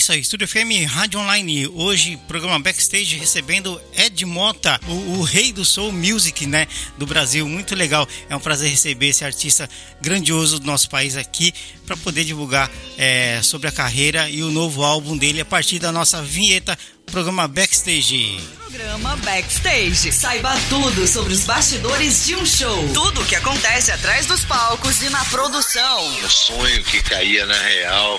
isso aí, Estúdio FM Rádio Online. Hoje, programa Backstage recebendo Ed Mota, o, o, rei do Soul Music, né? Do Brasil. Muito legal. É um prazer receber esse artista grandioso do nosso país aqui para poder divulgar é, sobre a carreira e o novo álbum dele a partir da nossa vinheta. Programa Backstage. Programa Backstage. Saiba tudo sobre os bastidores de um show. Tudo o que acontece atrás dos palcos e na produção. O sonho que caía na real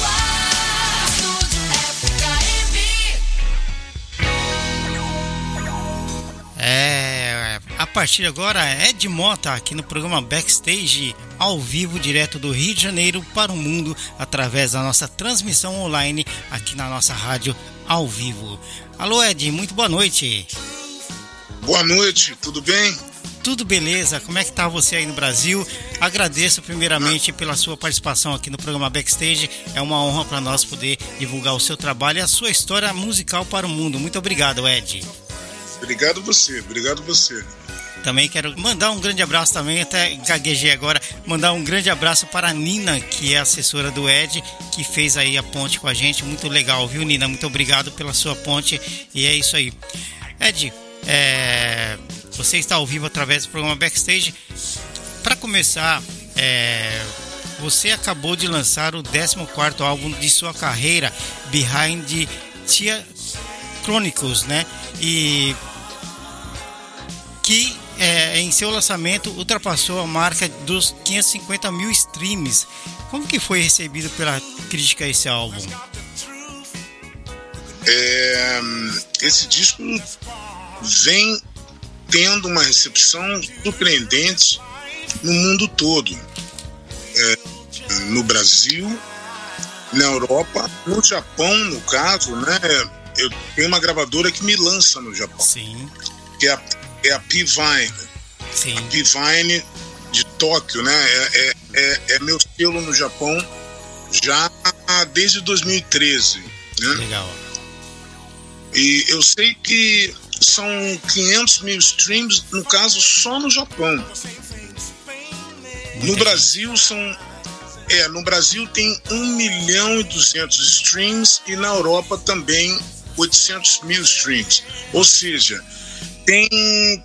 É, a partir de agora, Ed Mota aqui no programa Backstage, ao vivo, direto do Rio de Janeiro para o mundo, através da nossa transmissão online aqui na nossa rádio ao vivo. Alô, Ed, muito boa noite. Boa noite, tudo bem? Tudo beleza? Como é que tá você aí no Brasil? Agradeço primeiramente pela sua participação aqui no programa Backstage. É uma honra para nós poder divulgar o seu trabalho e a sua história musical para o mundo. Muito obrigado, Ed. Obrigado você, obrigado você. Também quero mandar um grande abraço também, até gaguejei agora, mandar um grande abraço para a Nina, que é assessora do Ed, que fez aí a ponte com a gente. Muito legal, viu, Nina? Muito obrigado pela sua ponte. E é isso aí. Ed, é, você está ao vivo através do programa Backstage. Para começar, é, você acabou de lançar o 14 álbum de sua carreira, Behind Tia Chronicles, né? E que é, em seu lançamento ultrapassou a marca dos 550 mil streams. Como que foi recebido pela crítica esse álbum? É, esse disco vem tendo uma recepção surpreendente no mundo todo. É, no Brasil, na Europa, no Japão, no caso, né? Eu tenho uma gravadora que me lança no Japão. Sim. Que é a é a P-Vine. Sim. A P-Vine de Tóquio, né? É, é, é, é, meu selo no Japão já desde 2013. Né? Legal. E eu sei que são 500 mil streams, no caso, só no Japão. no Brasil são. É, no Brasil tem 1 milhão e 200 streams e na Europa também 800 mil streams. Ou seja, tem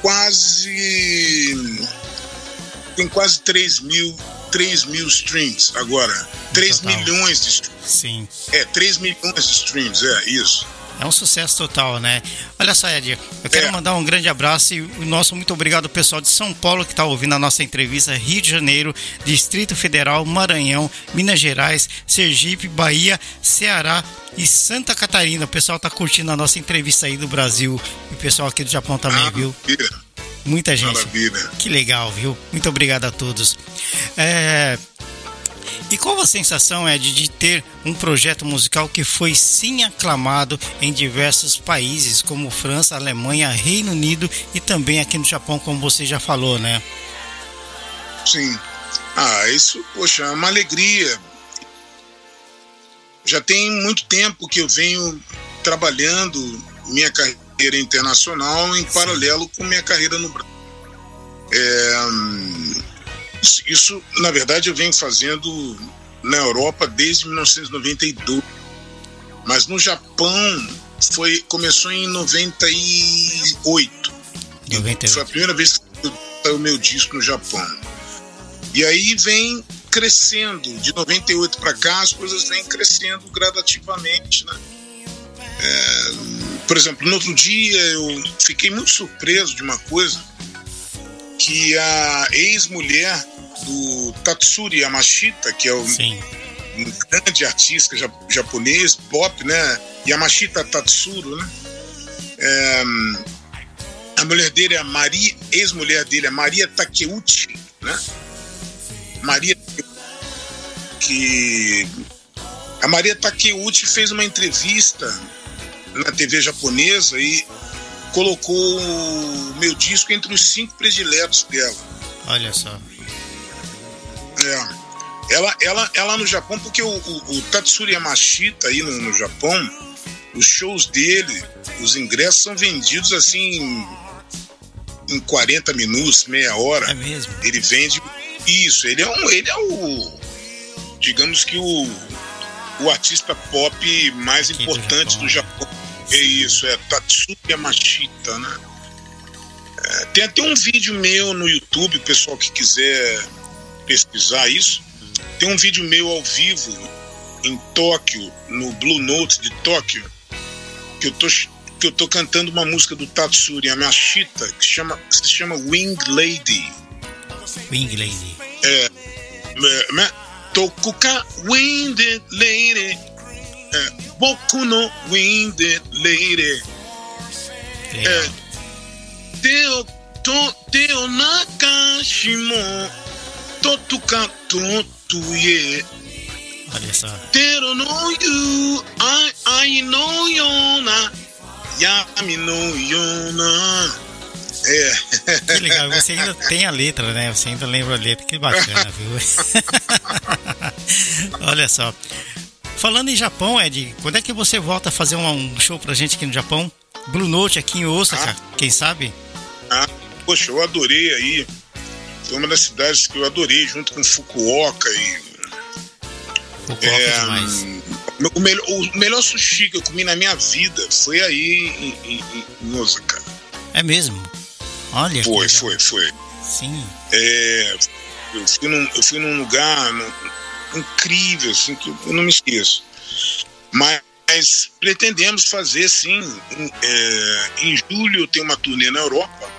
quase tem quase 3 mil 3 mil streams agora. 3 total. milhões de streams. Sim. É 3 milhões de streams é isso é um sucesso total, né? Olha só, Ed, eu quero é. mandar um grande abraço e o nosso muito obrigado ao pessoal de São Paulo que está ouvindo a nossa entrevista, Rio de Janeiro, Distrito Federal, Maranhão, Minas Gerais, Sergipe, Bahia, Ceará e Santa Catarina. O pessoal está curtindo a nossa entrevista aí do Brasil e o pessoal aqui do Japão também, Maravilha. viu? Muita gente. Maravilha. Que legal, viu? Muito obrigado a todos. É, e qual a sensação é de, ter um projeto musical que foi sim aclamado em diversos países, como França, Alemanha, Reino Unido e também aqui no Japão, como você já falou, né? Sim. Ah, isso, poxa, é uma alegria. Já tem muito tempo que eu venho trabalhando minha carreira internacional em paralelo com minha carreira no Brasil. É, isso, na verdade, eu venho fazendo na Europa desde 1992. Mas no Japão foi começou em 98. 98. Foi a primeira vez que saiu o meu disco no Japão. E aí vem crescendo. De 98 para cá, as coisas vêm crescendo gradativamente, né? É, por exemplo, no outro dia eu fiquei muito surpreso de uma coisa que a ex-mulher do Tatsuri Yamashita, que é o, um grande artista japonês, pop, né? Yamashita Tatsuro, né? É, a mulher dele é a Maria, ex-mulher dele é Maria Takeuchi, né? Maria que a Maria Takeuchi fez uma entrevista na TV japonesa e colocou o meu disco entre os cinco prediletos dela. Olha só. É. Ela, ela, ela no Japão, porque o, o, o Tatsuri Yamashita aí no, no Japão, os shows dele, os ingressos são vendidos assim em 40 minutos, meia hora. É mesmo? Ele vende isso, ele é um, ele é o digamos que o, o artista pop mais Aqui importante do Japão. Do Japão. É isso, é Tatsuya Yamashita, né? É, tem até um vídeo meu no YouTube, o pessoal que quiser pesquisar isso. Tem um vídeo meu ao vivo em Tóquio, no Blue Note de Tóquio, que eu tô que eu tô cantando uma música do Tatsuri Yamashita que chama, se chama Wing Lady. Wing Lady. É, é, né? Tokuka Winged Lady. É, Boku no Winged Lady. É, teo, to, teo nakashimo. Totuka totuye. Olha só. Tero no you, I, I know yona. Yami no yona. É. Que legal, você ainda tem a letra, né? Você ainda lembra a letra, que bacana, viu? Olha só. Falando em Japão, Ed, quando é que você volta a fazer um show pra gente aqui no Japão? Blue Note aqui em Osaka, ah. quem sabe? Ah, poxa, eu adorei aí. Foi uma das cidades que eu adorei, junto com Fukuoka e. Fukuoka é, demais. O melhor, o melhor sushi que eu comi na minha vida foi aí em, em, em Osaka. É mesmo? Olha. Foi, foi, foi. Sim. É, eu, fui num, eu fui num lugar incrível, assim, que eu não me esqueço. Mas, mas pretendemos fazer, sim. Em, é, em julho tem uma turnê na Europa.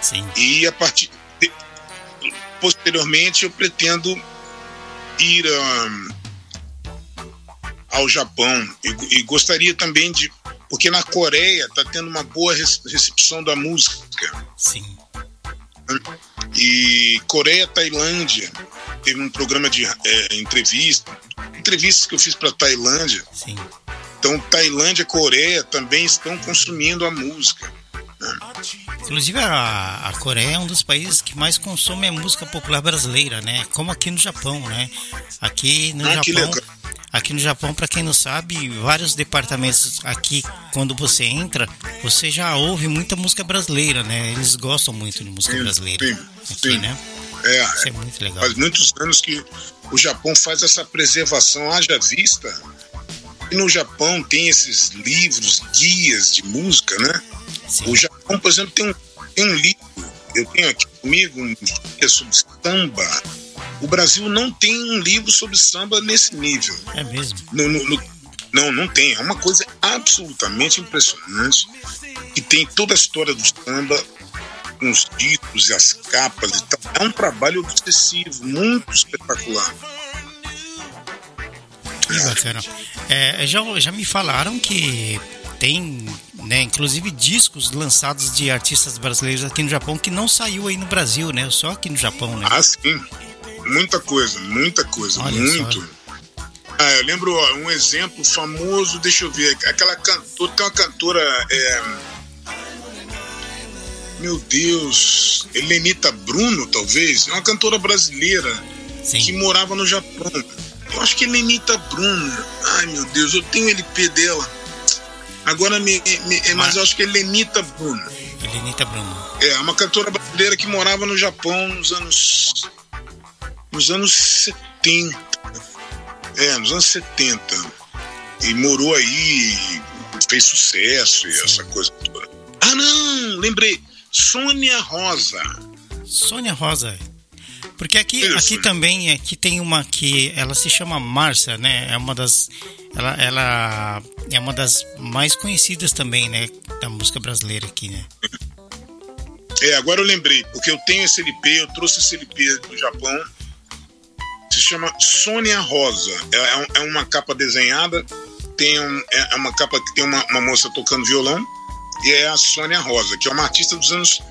Sim. E a partir. De, posteriormente eu pretendo ir a, ao Japão. E, e gostaria também de porque na Coreia está tendo uma boa recepção da música. Sim. E Coreia, Tailândia, teve um programa de é, entrevista, entrevistas que eu fiz para Tailândia. Sim. Então, Tailândia e Coreia também estão consumindo a música. Né? Inclusive, a, a, Coreia é um dos países que mais consome a música popular brasileira, né? Como aqui no Japão, né? Aqui no ah, Japão Aqui no Japão, para quem não sabe, vários departamentos aqui, quando você entra, você já ouve muita música brasileira, né? Eles gostam muito de música sim, brasileira. Sim, aqui, sim. né? É, Isso é muito legal. Faz muitos anos que o Japão faz essa preservação, haja vista. E no Japão tem esses livros, guias de música, né? Sim. O Japão, por exemplo, tem um, tem um livro, eu tenho aqui comigo um guia sobre samba o Brasil não tem um livro sobre samba nesse nível. É mesmo? No, no, no, não, não tem. É uma coisa absolutamente impressionante. E tem toda a história do samba, com os títulos e as capas e tal. É um trabalho obsessivo, muito espetacular. Que bacana. É, já, já me falaram que tem, né, inclusive discos lançados de artistas brasileiros aqui no Japão que não saiu aí no Brasil, né? Só aqui no Japão, né? Ah, sim. Muita coisa, muita coisa, Olha muito. Ah, eu lembro ó, um exemplo famoso, deixa eu ver, aquela cantora, tem uma cantora. É, meu Deus, Helenita Bruno, talvez, é uma cantora brasileira Sim. que morava no Japão. Eu acho que é Helenita Bruno. Ai meu Deus, eu tenho o LP dela. Agora me. me mas, mas eu acho que é Helenita Bruno. Helenita Bruno. É, uma cantora brasileira que morava no Japão nos anos nos anos 70. É, nos anos 70. E morou aí, fez sucesso e essa coisa toda. Ah, não! Lembrei. Sônia Rosa. Sônia Rosa. Porque aqui, aqui também aqui tem uma que ela se chama Marcia, né? É uma das ela, ela é uma das mais conhecidas também, né, da música brasileira aqui, né? É, agora eu lembrei, porque eu tenho esse LP, eu trouxe esse LP do Japão. Se chama Sônia Rosa. É, é, é uma capa desenhada, tem um, é, é uma capa que tem uma, uma moça tocando violão, é a Sônia Rosa, que é uma artista dos anos.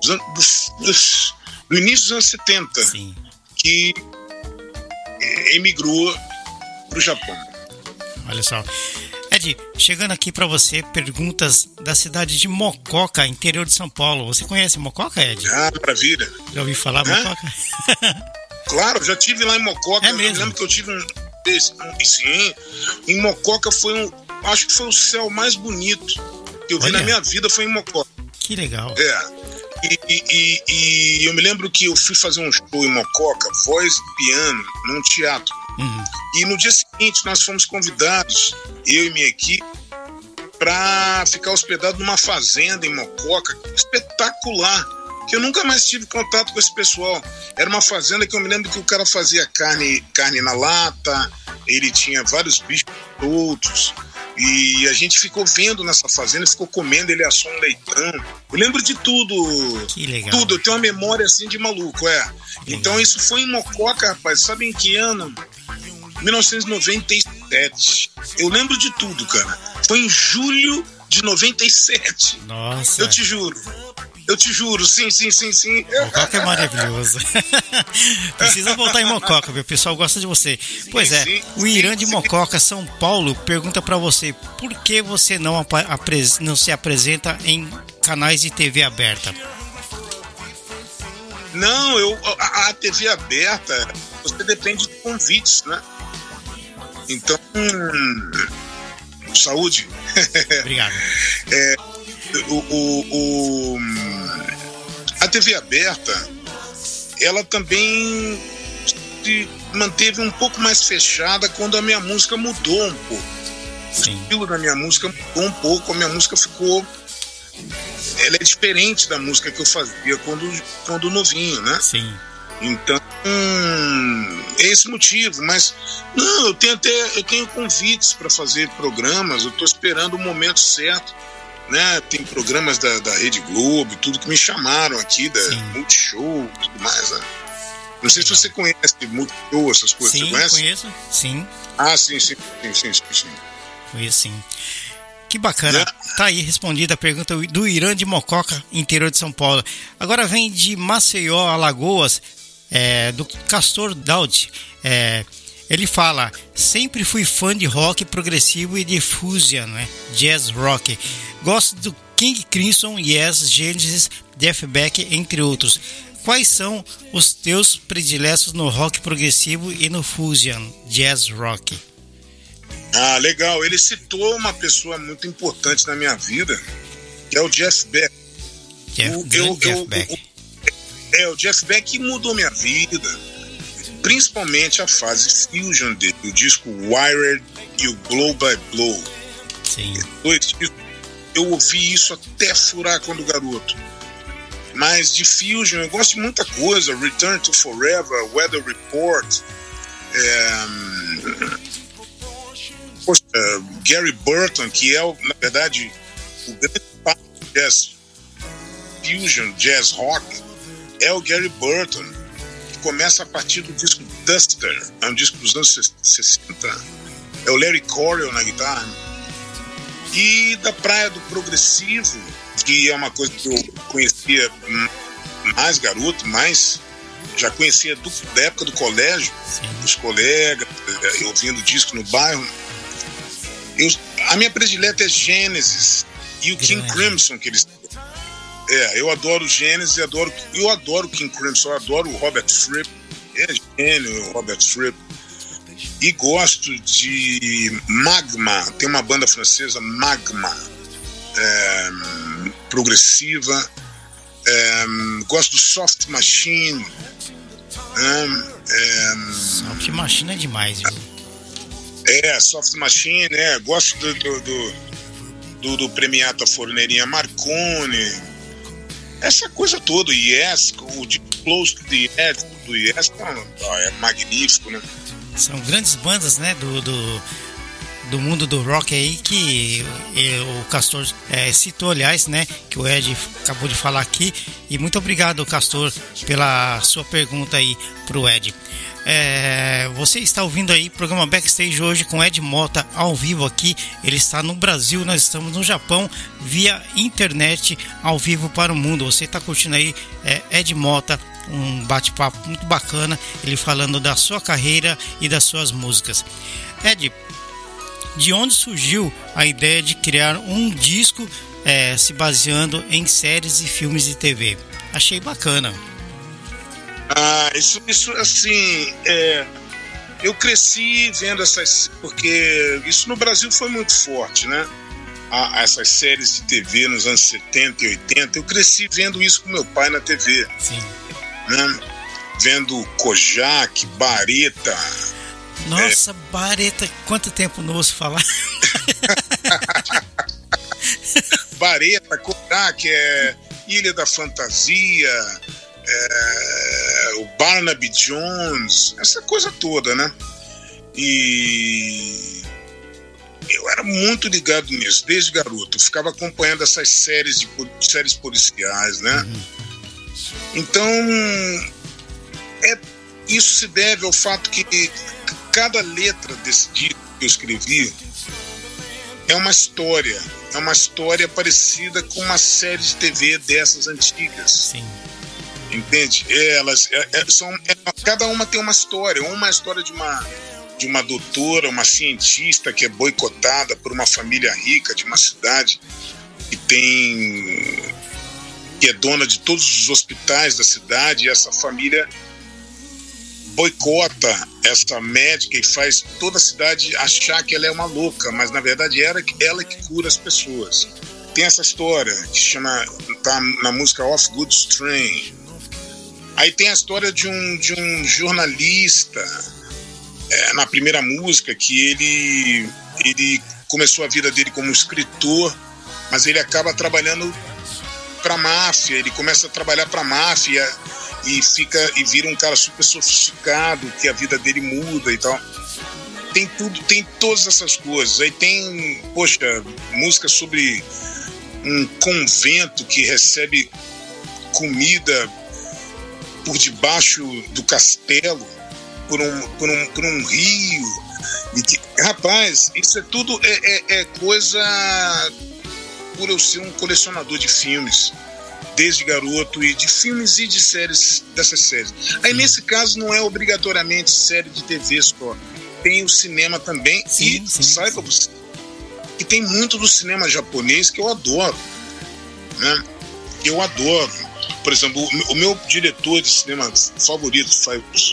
Dos anos dos, do início dos anos 70, Sim. que emigrou para o Japão. Olha só. Ed, chegando aqui para você, perguntas da cidade de Mococa, interior de São Paulo. Você conhece Mococa, Ed? Ah, maravilha. Já ouviu falar Hã? Mococa? Claro, já tive lá em Mococa. É mesmo? Eu lembro que eu tive um. um sim. Em Mococa foi um. Acho que foi o céu mais bonito que eu vi Olha. na minha vida foi em Mococa. que legal. É. E, e- e- e eu me lembro que eu fui fazer um show em Mococa, voz e piano, num teatro. Uhum. E no dia seguinte nós fomos convidados, eu e minha equipe, para ficar hospedado numa fazenda em Mococa, espetacular. Que eu nunca mais tive contato com esse pessoal. Era uma fazenda que eu me lembro que o cara fazia carne, carne na lata, ele tinha vários bichos soltos. E a gente ficou vendo nessa fazenda, ficou comendo, ele assou um leitão. Eu lembro de tudo. Que legal. Tudo, eu tenho uma memória assim de maluco, é. Então isso foi em Mococa, rapaz. Sabe em que ano? 1997. Eu lembro de tudo, cara. Foi em julho de 97. Nossa. Eu te juro. Eu te juro, sim, sim, sim, sim. Mococa é maravilhoso. Precisa voltar em Mococa, meu pessoal gosta de você. Pois é, sim, o Irã de sim. Mococa, São Paulo, pergunta pra você por que você não, não se apresenta em canais de TV aberta? Não, eu, a, a TV aberta, você depende de convites, né? Então, hum, saúde. Obrigado. o, o- o- a TV aberta, ela também se manteve um pouco mais fechada quando a minha música mudou um pouco. O Sim. estilo da minha música mudou um pouco, a minha música ficou. Ela é diferente da música que eu fazia quando, quando novinho, né? Sim. Então, hum, é esse motivo. Mas, não, eu tenho até eu tenho convites para fazer programas, eu estou esperando o momento certo. Né? Tem programas da, da Rede Globo, e tudo que me chamaram aqui, da Sim. Multishow e tudo mais. Né? Não sei se você conhece Multishow, essas coisas. Sim, você conhece? conheço. Sim, Ah, sim, sim, sim, sim, sim, sim. conheço sim. Que bacana. Né? Tá aí respondida a pergunta do Irã de Mococa, interior de São Paulo. Agora vem de Maceió, Alagoas, é, do Castor Daud. É, ele fala: sempre fui fã de rock progressivo e de fusion, né? jazz rock. Gosto do King Crimson, Yes, Genesis, Beck, entre outros. Quais são os teus prediletos no rock progressivo e no fusion, jazz rock? Ah, legal. Ele citou uma pessoa muito importante na minha vida, que é o Jeff Beck. Jeff, O- eu- Jeff eu- Beck. o- É, o Jeff Beck mudou minha vida, principalmente a fase fusion dele, o disco Wired e o Blow by Blow. Sim, Dois eu ouvi isso até furar quando garoto. Mas de fusion eu gosto de muita coisa, Return to Forever, Weather Report, é, poxa, Gary Burton, que é, o- na verdade, o grande pai do jazz fusion, jazz rock, é o Gary Burton, começa a partir do disco Duster, é um disco dos anos 60. É o Larry Coryell na guitarra. E da praia do progressivo, que é uma coisa que eu conhecia mais garoto, mais já conhecia do- da época do colégio, os colegas, eh, ouvindo disco no bairro. Eu, a minha predileta é Gênesis e o King. Crimson que eles é, eu adoro Gênesis, eu adoro, eu adoro King Crimson, eu adoro o Robert Fripp, é gênio o Robert Fripp. E gosto de Magma, tem uma banda francesa, Magma, é, progressiva. É, gosto do Soft Machine. né, é, Soft Machine é demais, viu? é, Soft Machine, né? Gosto do, do, do, do, do Premiata Forneirinha Marconi. Essa coisa toda, Yes, o, di- Close to the Edge do Yes é magnífico, né? São grandes bandas, né, do, do, do mundo do rock aí que o Castor é, citou, aliás, né, que o Ed acabou de falar aqui. E muito obrigado, Castor, pela sua pergunta aí pro Ed. É, você está ouvindo aí o programa Backstage hoje com Ed Mota ao vivo aqui. Ele está no Brasil, nós estamos no Japão via internet ao vivo para o mundo. Você está curtindo aí é, Ed Mota, um bate-papo muito bacana, ele falando da sua carreira e das suas músicas. Ed, de onde surgiu a ideia de criar um disco é, se baseando em séries e filmes de TV? Achei bacana. Ah, isso, isso assim, é, eu cresci vendo essas, porque isso no Brasil foi muito forte, né? Ah, essas séries de TV nos anos 70 e 80, eu cresci vendo isso com meu pai na TV. Sim. Né? Vendo Kojak, Bareta. Nossa, é... Bareta, quanto tempo não ouço falar? Bareta, Kojak, é Ilha da Fantasia, é, o Barnaby Jones, essa coisa toda, né? E eu era muito ligado nisso, desde garoto. Eu ficava acompanhando essas séries de séries policiais, né? Uhum. Então, é, isso se deve ao fato que cada letra desse disco que eu escrevi é uma história. É uma história parecida com uma série de TV dessas antigas. Sim entende? Elas é, é, são, é, cada uma tem uma história. Uma é a história de uma de uma doutora, uma cientista que é boicotada por uma família rica de uma cidade que tem que é dona de todos os hospitais da cidade. E essa família boicota essa médica e faz toda a cidade achar que ela é uma louca, mas na verdade era ela que cura as pessoas. Tem essa história que chama tá na música Off Good Strain Aí tem a história de um, de um jornalista é, na primeira música que ele, ele começou a vida dele como escritor, mas ele acaba trabalhando para máfia, ele começa a trabalhar para máfia e fica e vira um cara super sofisticado, que a vida dele muda e tal. Tem tudo, tem todas essas coisas. Aí tem, poxa, música sobre um convento que recebe comida por debaixo do castelo, por um, por um, por um rio. Que, rapaz, isso é tudo é, é, é coisa por eu ser um colecionador de filmes desde garoto e de filmes e de séries dessas séries. Aí nesse caso não é obrigatoriamente série de TV só, tem o cinema também sim, e sim, saiba você que tem muito do cinema japonês que eu adoro, né? Eu adoro. Por exemplo, o meu diretor de cinema favorito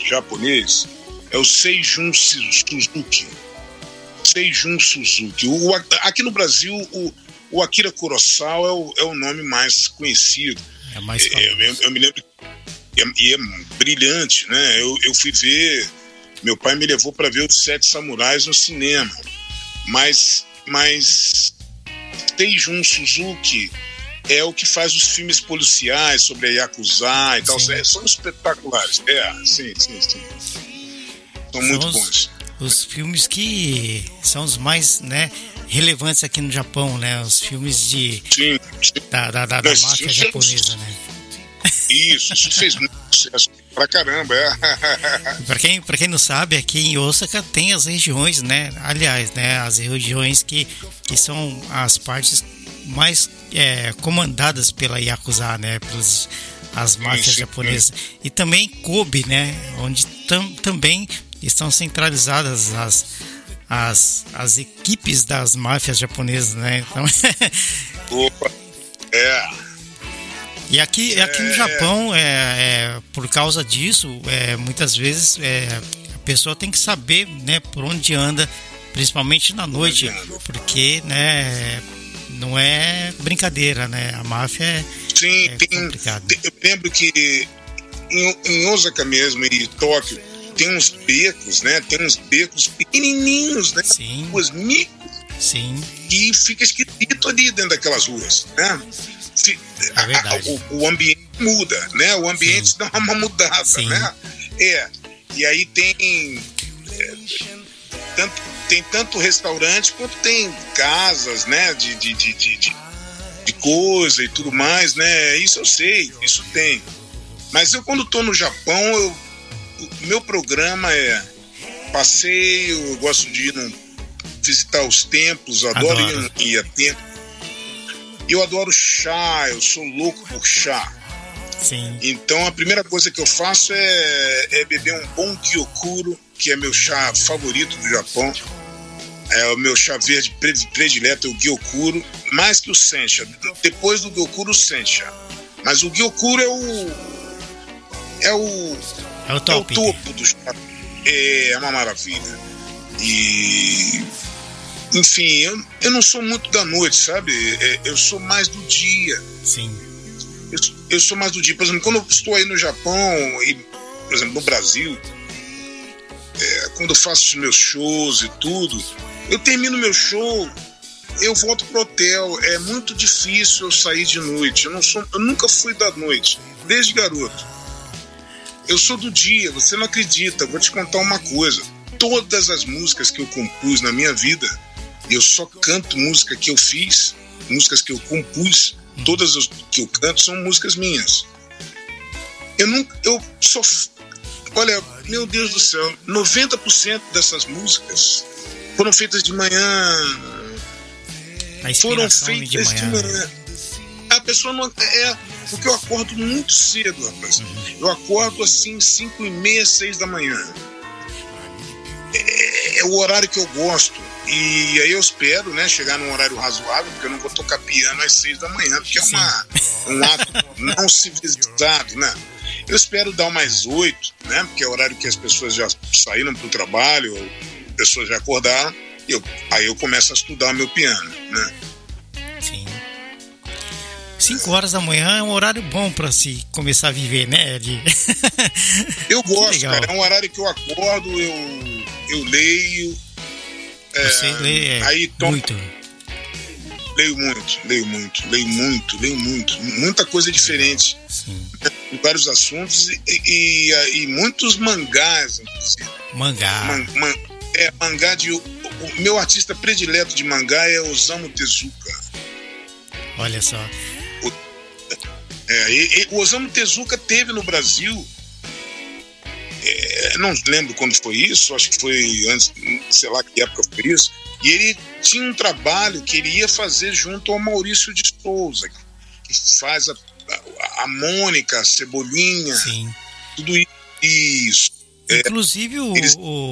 japonês é o Seijun Suzuki. Seijun Suzuki. O, aqui no Brasil, o, o Akira Kurosawa é o, é o nome mais conhecido. É mais é, eu, eu, me lembro e é, é, brilhante, né? Eu, eu fui ver, meu pai me levou para ver os Sete Samurais no cinema, mas, mas Seijun Suzuki é o que faz os filmes policiais sobre a Yakuza e tal. Sim. São espetaculares. É, sim, sim, sim. São, são muito os, bons. Os filmes que são os mais, né, relevantes aqui no Japão, né? Os filmes de sim, sim. da, da, da, da máfia japonesa, né? Isso, isso fez muito sucesso pra caramba, é. pra, quem, pra quem não sabe, aqui em Osaka tem as regiões, né? Aliás, né? As regiões que, que são as partes mais é, comandadas pela Yakuza, né? Pelas as máfias japonesas. E também Kobe, né? Onde tam, também estão centralizadas as, as, as equipes das máfias japonesas, né? Então... Opa, é. E aqui, aqui no é. Japão, é, é, por causa disso, é, muitas vezes é, a pessoa tem que saber né, por onde anda, principalmente na noite, porque né, não é brincadeira, né? A máfia é, Sim, é tem, complicado. Tem, eu lembro que em, em Osaka mesmo, e Tóquio, tem uns becos, né? Tem uns becos pequenininhos, né? Sim. Ruas micro. Sim. E fica esquisito ali dentro daquelas ruas, né? é verdade. A, o, o, ambiente muda, né? O ambiente Sim. dá uma mudada, Sim. né? É. E aí tem é, tanto, tem tanto restaurante quanto tem casas, né? De, de, de, de, de coisa e tudo mais, né? Isso eu sei, isso tem. Mas eu quando estou no Japão, eu, o meu programa é passeio, eu gosto de ir visitar os templos, adoro, adoro. ir, ir a templos. Eu adoro chá, eu sou louco por chá. Sim. Então a primeira coisa que eu faço é, é beber um bom gyokuro, que é meu chá favorito do Japão. É o meu chá verde predileto, é o gyokuro, mais que o sencha. Depois do gyokuro, o sencha. Mas o gyokuro é o é o é o, top. É o topo do chá. É uma maravilha. E enfim, eu, eu não sou muito da noite, sabe? É, eu sou mais do dia. Sim. Eu, eu, sou mais do dia. Por exemplo, quando eu estou aí no Japão e, por exemplo, no Brasil, é, quando eu faço os meus shows e tudo, eu termino meu show, eu volto pro hotel. É muito difícil eu sair de noite. Eu, não sou, eu nunca fui da noite, desde garoto. Eu sou do dia, você não acredita. Vou te contar uma coisa. Todas as músicas que eu compus na minha vida, eu só canto música que eu fiz, músicas que eu compus, todas as que eu canto são músicas minhas. Eu não, eu só, olha, meu Deus do céu, 90% dessas músicas foram feitas de manhã. foram feitas de manhã. de manhã. A pessoa não é porque eu acordo muito cedo, rapaz. Uhum. Eu acordo assim cinco e meia, seis da manhã. É, é o horário que eu gosto. E aí eu espero, né, chegar num horário razoável, porque eu não vou tocar piano às seis da manhã, porque é uma, um ato não civilizado, né? Eu espero dar mais oito, né, porque é o horário que as pessoas já saíram para o trabalho, pessoas já acordaram, e eu, aí eu começo a estudar meu piano, né? Sim. Cinco horas da manhã é um horário bom para se começar a viver, né, Ed? Eu gosto, cara. É um horário que eu acordo, eu, eu leio, você é, lê é, aí, muito? Leio muito, leio muito, leio muito, leio muito. Muita coisa diferente. Sim. Vários assuntos e, e, e, muitos mangás, inclusive. Mangá. Man, man, é, mangá de. O, o, meu artista predileto de mangá é Osamu Tezuka. Olha só. O, é, e, o Osamu Tezuka teve no Brasil é, não lembro quando foi isso, acho que foi antes, sei lá que época foi isso. E ele tinha um trabalho que ele ia fazer junto ao Maurício de Souza, que faz a, a, Mônica, a Cebolinha, Sim. tudo isso. É, inclusive o, o,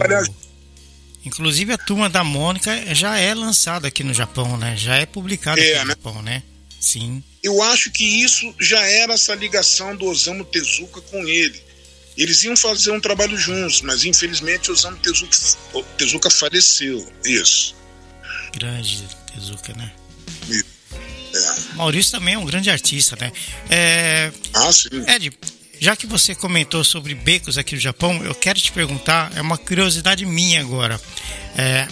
inclusive a turma da Mônica já é lançada aqui no Japão, né? Já é publicada é, aqui no né? Japão, né? Sim. Eu acho que isso já era essa ligação do Osamu Tezuka com ele. Eles iam fazer um trabalho juntos, mas infelizmente Osamu Tezuka, Tezuka faleceu. Isso. Grande Tezuka, né? Maurício também é um grande artista, né? É... Ah, sim. Ed, já que você comentou sobre becos aqui no Japão, eu quero te perguntar, é uma curiosidade minha agora. É,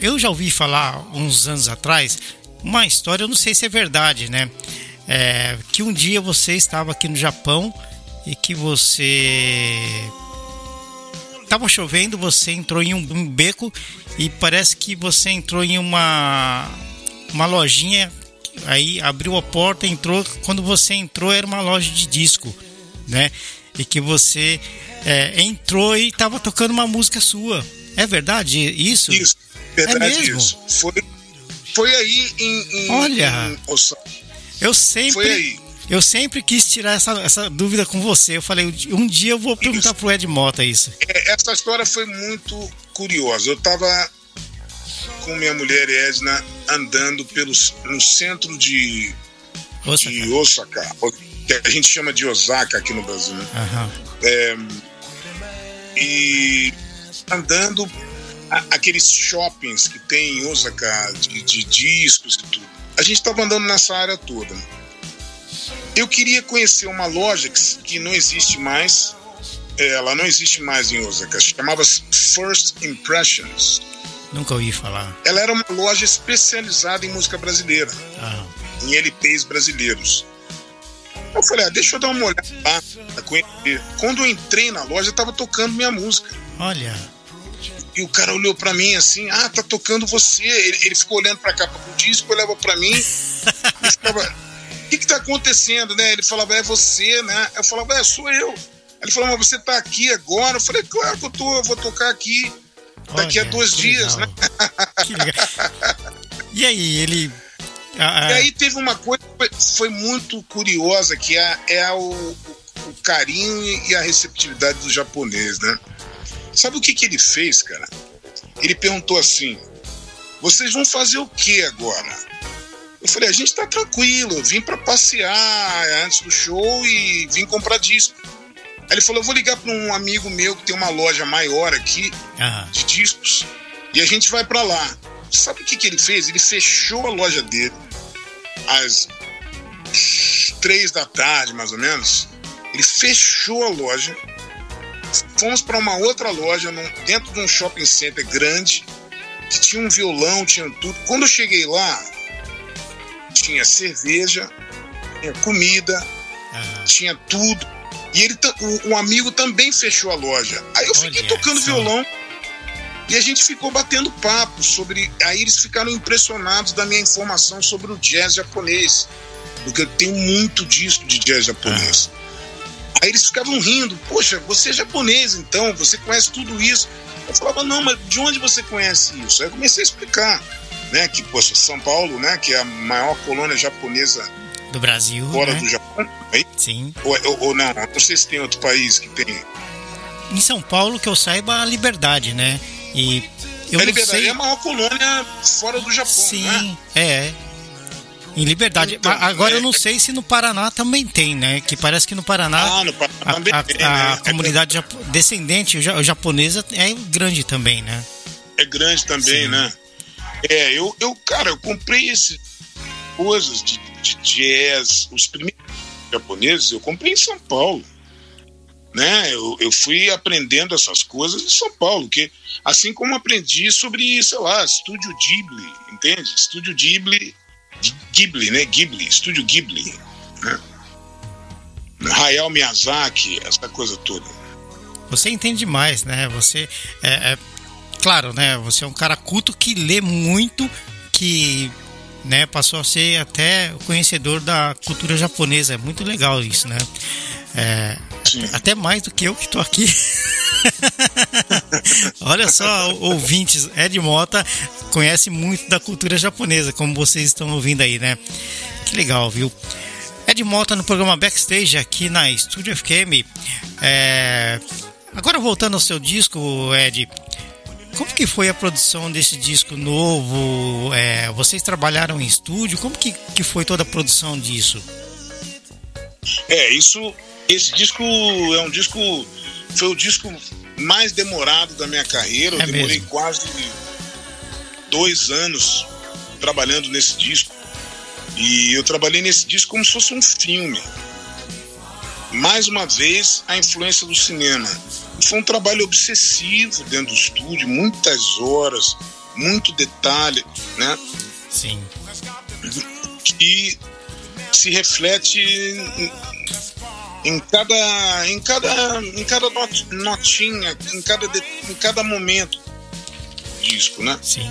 eu já ouvi falar uns anos atrás uma história, eu não sei se é verdade, né? É, que um dia você estava aqui no Japão e que você estava chovendo, você entrou em um, um, beco e parece que você entrou em uma uma lojinha, aí abriu a porta, entrou, quando você entrou era uma loja de disco, né? E que você é, entrou e estava tocando uma música sua. É verdade isso? Isso, verdade é mesmo? isso. Foi, foi aí em, em Olha, em eu sempre foi aí. Eu sempre quis tirar essa, essa dúvida com você. Eu falei, um dia eu vou perguntar isso. pro Ed Mota isso. É, essa história foi muito curiosa. Eu estava com minha mulher Edna andando pelos, no centro de Osaka. de Osaka, que a gente chama de Osaka aqui no Brasil. Né? Uhum. É, e andando aqueles shoppings que tem em Osaka de, de discos e tudo. A gente estava andando nessa área toda. Eu queria conhecer uma loja que, que não existe mais. É, ela não existe mais em Osaka. Chamava-se First Impressions. Nunca ouvi falar. Ela era uma loja especializada em música brasileira. Ah. Em LPs brasileiros. Eu falei, ah, deixa eu dar uma olhada lá pra conhecer. Quando eu entrei na loja, tava tocando minha música. Olha. E o cara olhou para mim assim, ah, tá tocando você. Ele, ele ficou olhando pra cá pro disco, olhava para mim e ficava, o que que tá acontecendo, né? Ele falava, é você, né? Eu falava, é, sou eu. Ele falou, mas você tá aqui agora? Eu falei, claro que eu tô, eu vou tocar aqui daqui Olha, a dois dias, legal. né? Que legal. E aí, ele. Ah, ah. E aí teve uma coisa que foi muito curiosa, que é, é o, o carinho e a receptividade do japonês, né? Sabe o que, que ele fez, cara? Ele perguntou assim: vocês vão fazer o que agora? Eu falei: a gente tá tranquilo, eu vim para passear antes do show e vim comprar disco. Aí ele falou: eu vou ligar para um amigo meu que tem uma loja maior aqui uhum. de discos e a gente vai para lá. Sabe o que, que ele fez? Ele fechou a loja dele às três da tarde, mais ou menos. Ele fechou a loja fomos para uma outra loja dentro de um shopping center grande que tinha um violão, tinha tudo. Quando eu cheguei lá, tinha cerveja, tinha comida, uhum. tinha tudo. E ele, o, o, amigo também fechou a loja. Aí eu fiquei Olha tocando essa. violão e a gente ficou batendo papo sobre. Aí eles ficaram impressionados da minha informação sobre o jazz japonês, porque eu tenho muito disco de jazz japonês. Uhum. Aí eles ficavam rindo, poxa, você é japonês então, você conhece tudo isso. Eu falava, não, mas de onde você conhece isso? Aí eu comecei a explicar, né, que, poxa, São Paulo, né, que é a maior colônia japonesa do Brasil, fora né? do Japão, aí? Sim. Ou, ou, ou, não, não sei se tem outro país que tem. Em São Paulo, que eu saiba, a Liberdade, né? E eu a Liberdade sei... é a maior colônia fora do Japão, Sim, né? é. Em Liberdade. Então, Agora é, eu não sei se no Paraná também tem, né? Que parece que no Paraná, ah, no Paraná a, também a, tem, a, né? comunidade é descendente japonesa é grande também, né? É grande também, Sim. né? É, eu, eu, cara, eu comprei essas coisas de, de jazz, os primeiros japoneses, eu comprei em São Paulo. Né? Eu, eu fui aprendendo essas coisas em São Paulo, que assim como aprendi sobre, sei lá, Estúdio Ghibli, entende? Estúdio Ghibli Ghibli, né? Ghibli, estúdio Ghibli, né? Hayao Miyazaki, essa coisa toda. Você entende mais, né? Você é, é, claro, né? Você é um cara culto que lê muito, que né, passou a ser até conhecedor da cultura japonesa. É muito legal isso, né? É, até mais do que eu que estou aqui. Olha só, ouvintes, Ed Mota conhece muito da cultura japonesa, como vocês estão ouvindo aí, né? Que legal, viu? Ed Mota no programa Backstage aqui na Studio FKM. É... Agora voltando ao seu disco, Ed, como que foi a produção desse disco novo? É... Vocês trabalharam em estúdio? Como que, que foi toda a produção disso? É, isso esse disco é um disco. Foi o disco mais demorado da minha carreira. Eu é demorei mesmo? quase dois anos trabalhando nesse disco. E eu trabalhei nesse disco como se fosse um filme. Mais uma vez, a influência do cinema. Foi um trabalho obsessivo dentro do estúdio, muitas horas, muito detalhe, né? Sim. Que se reflete em cada em cada em cada notinha em cada em cada momento disco né sim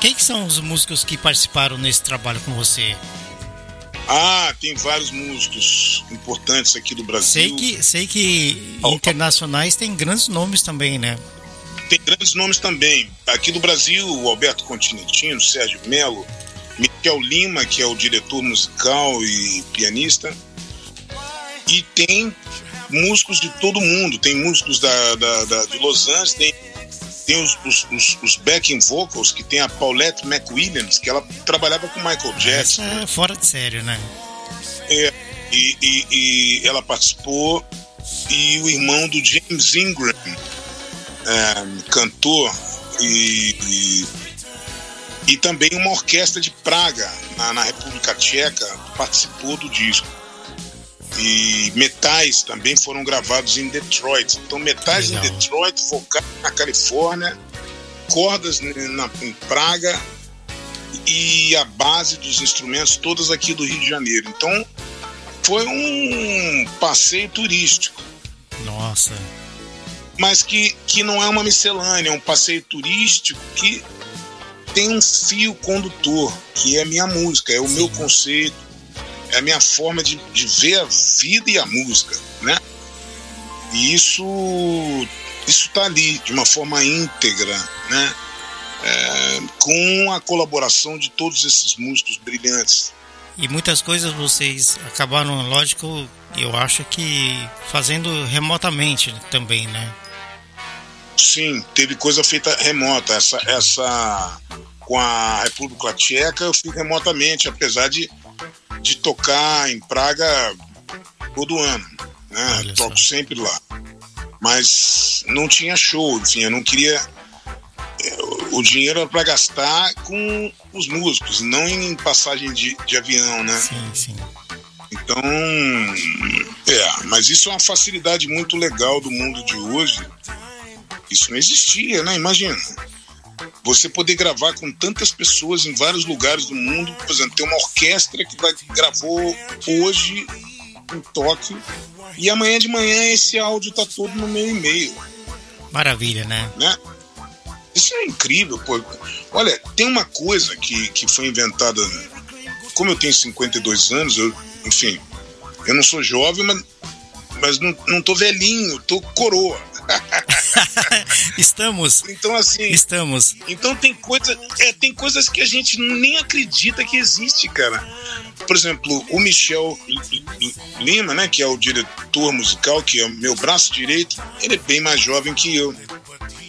quem que são os músicos que participaram nesse trabalho com você ah tem vários músicos importantes aqui do Brasil. Sei que sei que internacionais tem grandes nomes também né? Tem grandes nomes também. Aqui do Brasil o Alberto Continentino Sérgio Melo Miquel Lima que é o diretor musical e pianista. E tem músicos de todo mundo, tem músicos da, da, da de Los Angeles, tem, tem os, os, os, os, backing vocals, que tem a Paulette McWilliams, que ela trabalhava com Michael Jackson. Essa é fora de sério, né? É, e, e, e, ela participou, e o irmão do James Ingram, é, cantor, e, e, e, também uma orquestra de Praga, na, na República Tcheca, participou do disco e metais também foram gravados em Detroit. Então, metais Legal. em Detroit, vocal na Califórnia, cordas na, em Praga e a base dos instrumentos todas aqui do Rio de Janeiro. Então, foi um passeio turístico. Nossa. Mas que, que não é uma miscelânea, é um passeio turístico que tem um fio condutor, que é a minha música, é o Sim. meu conceito, é a minha forma de, de ver a vida e a música, né? E isso isso está ali de uma forma íntegra, né? É, com a colaboração de todos esses músicos brilhantes. E muitas coisas vocês acabaram, lógico, eu acho que fazendo remotamente também, né? Sim, teve coisa feita remota. Essa, essa com a República Tcheca eu fiz remotamente, apesar de, de tocar em Praga todo ano. Né? Toco sempre lá. Mas não tinha show, enfim, eu não queria. Eh, o dinheiro era para gastar com os músicos, não em passagem de, de avião, né? Sim, sim. Então, é, mas isso é uma facilidade muito legal do mundo de hoje. Isso não existia, né? Imagina. Você poder gravar com tantas pessoas em vários lugares do mundo, por exemplo, tem uma orquestra que vai, gravou hoje em Tóquio e amanhã de manhã esse áudio tá todo no meu e-mail. Maravilha, né? né? Isso é incrível, pô. Olha, tem uma coisa que, que foi inventada. Como eu tenho 52 anos, eu, enfim, eu não sou jovem, mas, mas não, não tô velhinho, tô coroa. Estamos. Então, assim. Estamos. Então tem, coisa, é, tem coisas que a gente nem acredita que existe, cara. Por exemplo, o Michel Lima, né, que é o diretor musical, que é o meu braço direito, ele é bem mais jovem que eu.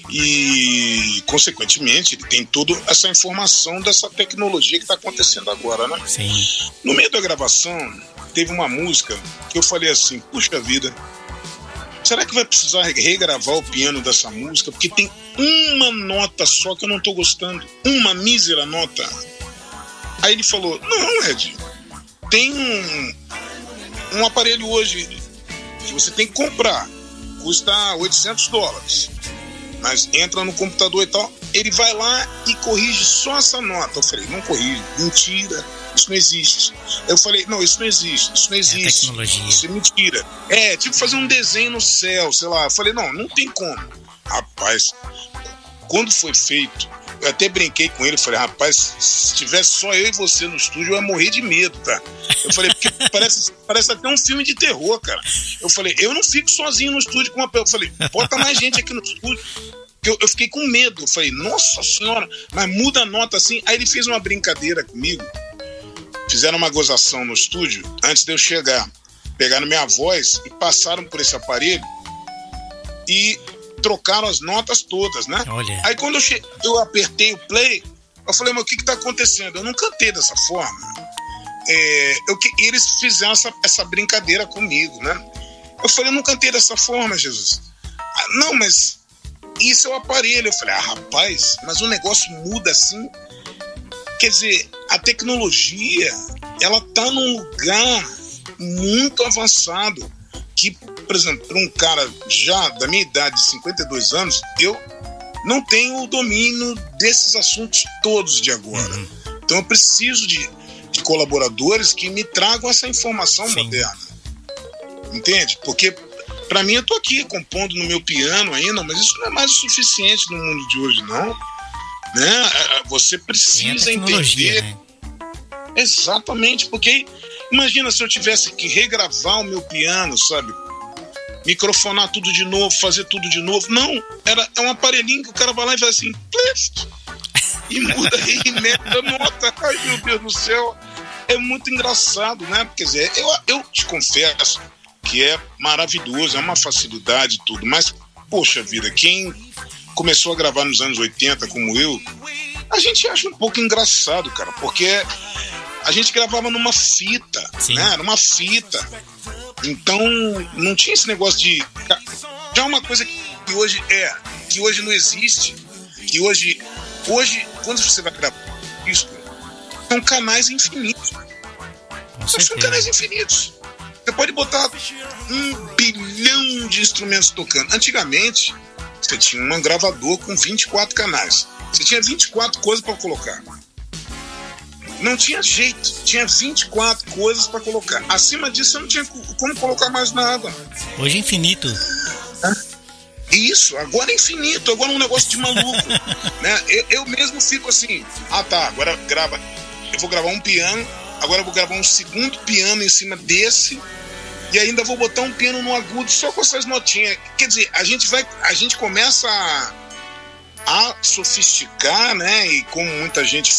E, consequentemente, ele tem toda essa informação dessa tecnologia que está acontecendo agora, né? Sim. No meio da gravação, teve uma música que eu falei assim: puxa vida, será que vai precisar regravar o piano dessa música? Porque tem uma nota só que eu não estou gostando. Uma mísera nota. Aí ele falou: Não, Ed, tem um, um aparelho hoje que você tem que comprar. Custa 800 dólares. Mas entra no computador e tal. Ele vai lá e corrige só essa nota. Eu falei: Não corrige. Mentira isso não existe. Eu falei, não, isso não existe, isso não é existe. É tecnologia. Isso é mentira. É, tipo fazer um desenho no céu, sei lá. Eu falei, não, não tem como. Rapaz, quando foi feito, eu até brinquei com ele, falei, rapaz, se tivesse só eu e você no estúdio, eu ia morrer de medo, tá? Eu falei, porque parece, parece até um filme de terror, cara. Eu falei, eu não fico sozinho no estúdio com uma Eu falei, bota mais gente aqui no estúdio. Eu, eu fiquei com medo. Eu falei, nossa senhora, mas muda a nota assim. Aí ele fez uma brincadeira comigo fizeram uma gozação no estúdio antes de eu chegar. Pegaram minha voz e passaram por esse aparelho e trocaram as notas todas, né? Olha. Aí quando eu, che... eu apertei o play, eu falei, mas o que está acontecendo? Eu não cantei dessa forma. É, eu, eles fizeram essa, essa brincadeira comigo, né? Eu falei, eu não cantei dessa forma, Jesus. Ah, não, mas isso é o aparelho. Eu falei, ah, rapaz, mas o negócio muda assim. Quer dizer, a tecnologia ela está num lugar muito avançado que, por exemplo, para um cara já da minha idade, de 52 anos, eu não tenho o domínio desses assuntos todos de agora. Uhum. Então eu preciso de, de, colaboradores que me tragam essa informação Sim. moderna. Entende? Porque para mim eu tô aqui compondo no meu piano ainda, mas isso não é mais o suficiente no mundo de hoje, não. Né? Você precisa entender. Né? Exatamente, porque imagina se eu tivesse que regravar o meu piano, sabe? Microfonar tudo de novo, fazer tudo de novo. Não, era, é um aparelhinho que o cara vai lá e faz assim, pleft, e muda e mete a nota. Ai, meu Deus do céu. É muito engraçado, né? Quer dizer, eu, eu te confesso que é maravilhoso, é uma facilidade e tudo, mas, poxa vida, quem começou a gravar nos anos 80, como eu, a gente acha um pouco engraçado, cara, porque a gente gravava numa fita, Sim. né? Numa fita. Então, não tinha esse negócio de. Já uma coisa que hoje é, que hoje não existe, que hoje. Hoje, quando você vai gravar isso, são canais infinitos. São canais infinitos. Você pode botar um bilhão de instrumentos tocando. Antigamente, você tinha um gravador com 24 canais. Você tinha 24 coisas para colocar. Não tinha jeito, tinha 24 coisas para colocar. Acima disso, eu não tinha como colocar mais nada. Hoje é infinito. Isso, agora é infinito, agora é um negócio de maluco. né? Eu, eu, mesmo fico assim, ah tá, agora grava. Eu vou gravar um piano, agora eu vou gravar um segundo piano em cima desse, e ainda vou botar um piano no agudo só com essas notinhas. Quer dizer, a gente vai. A gente começa a, a sofisticar, né? E como muita gente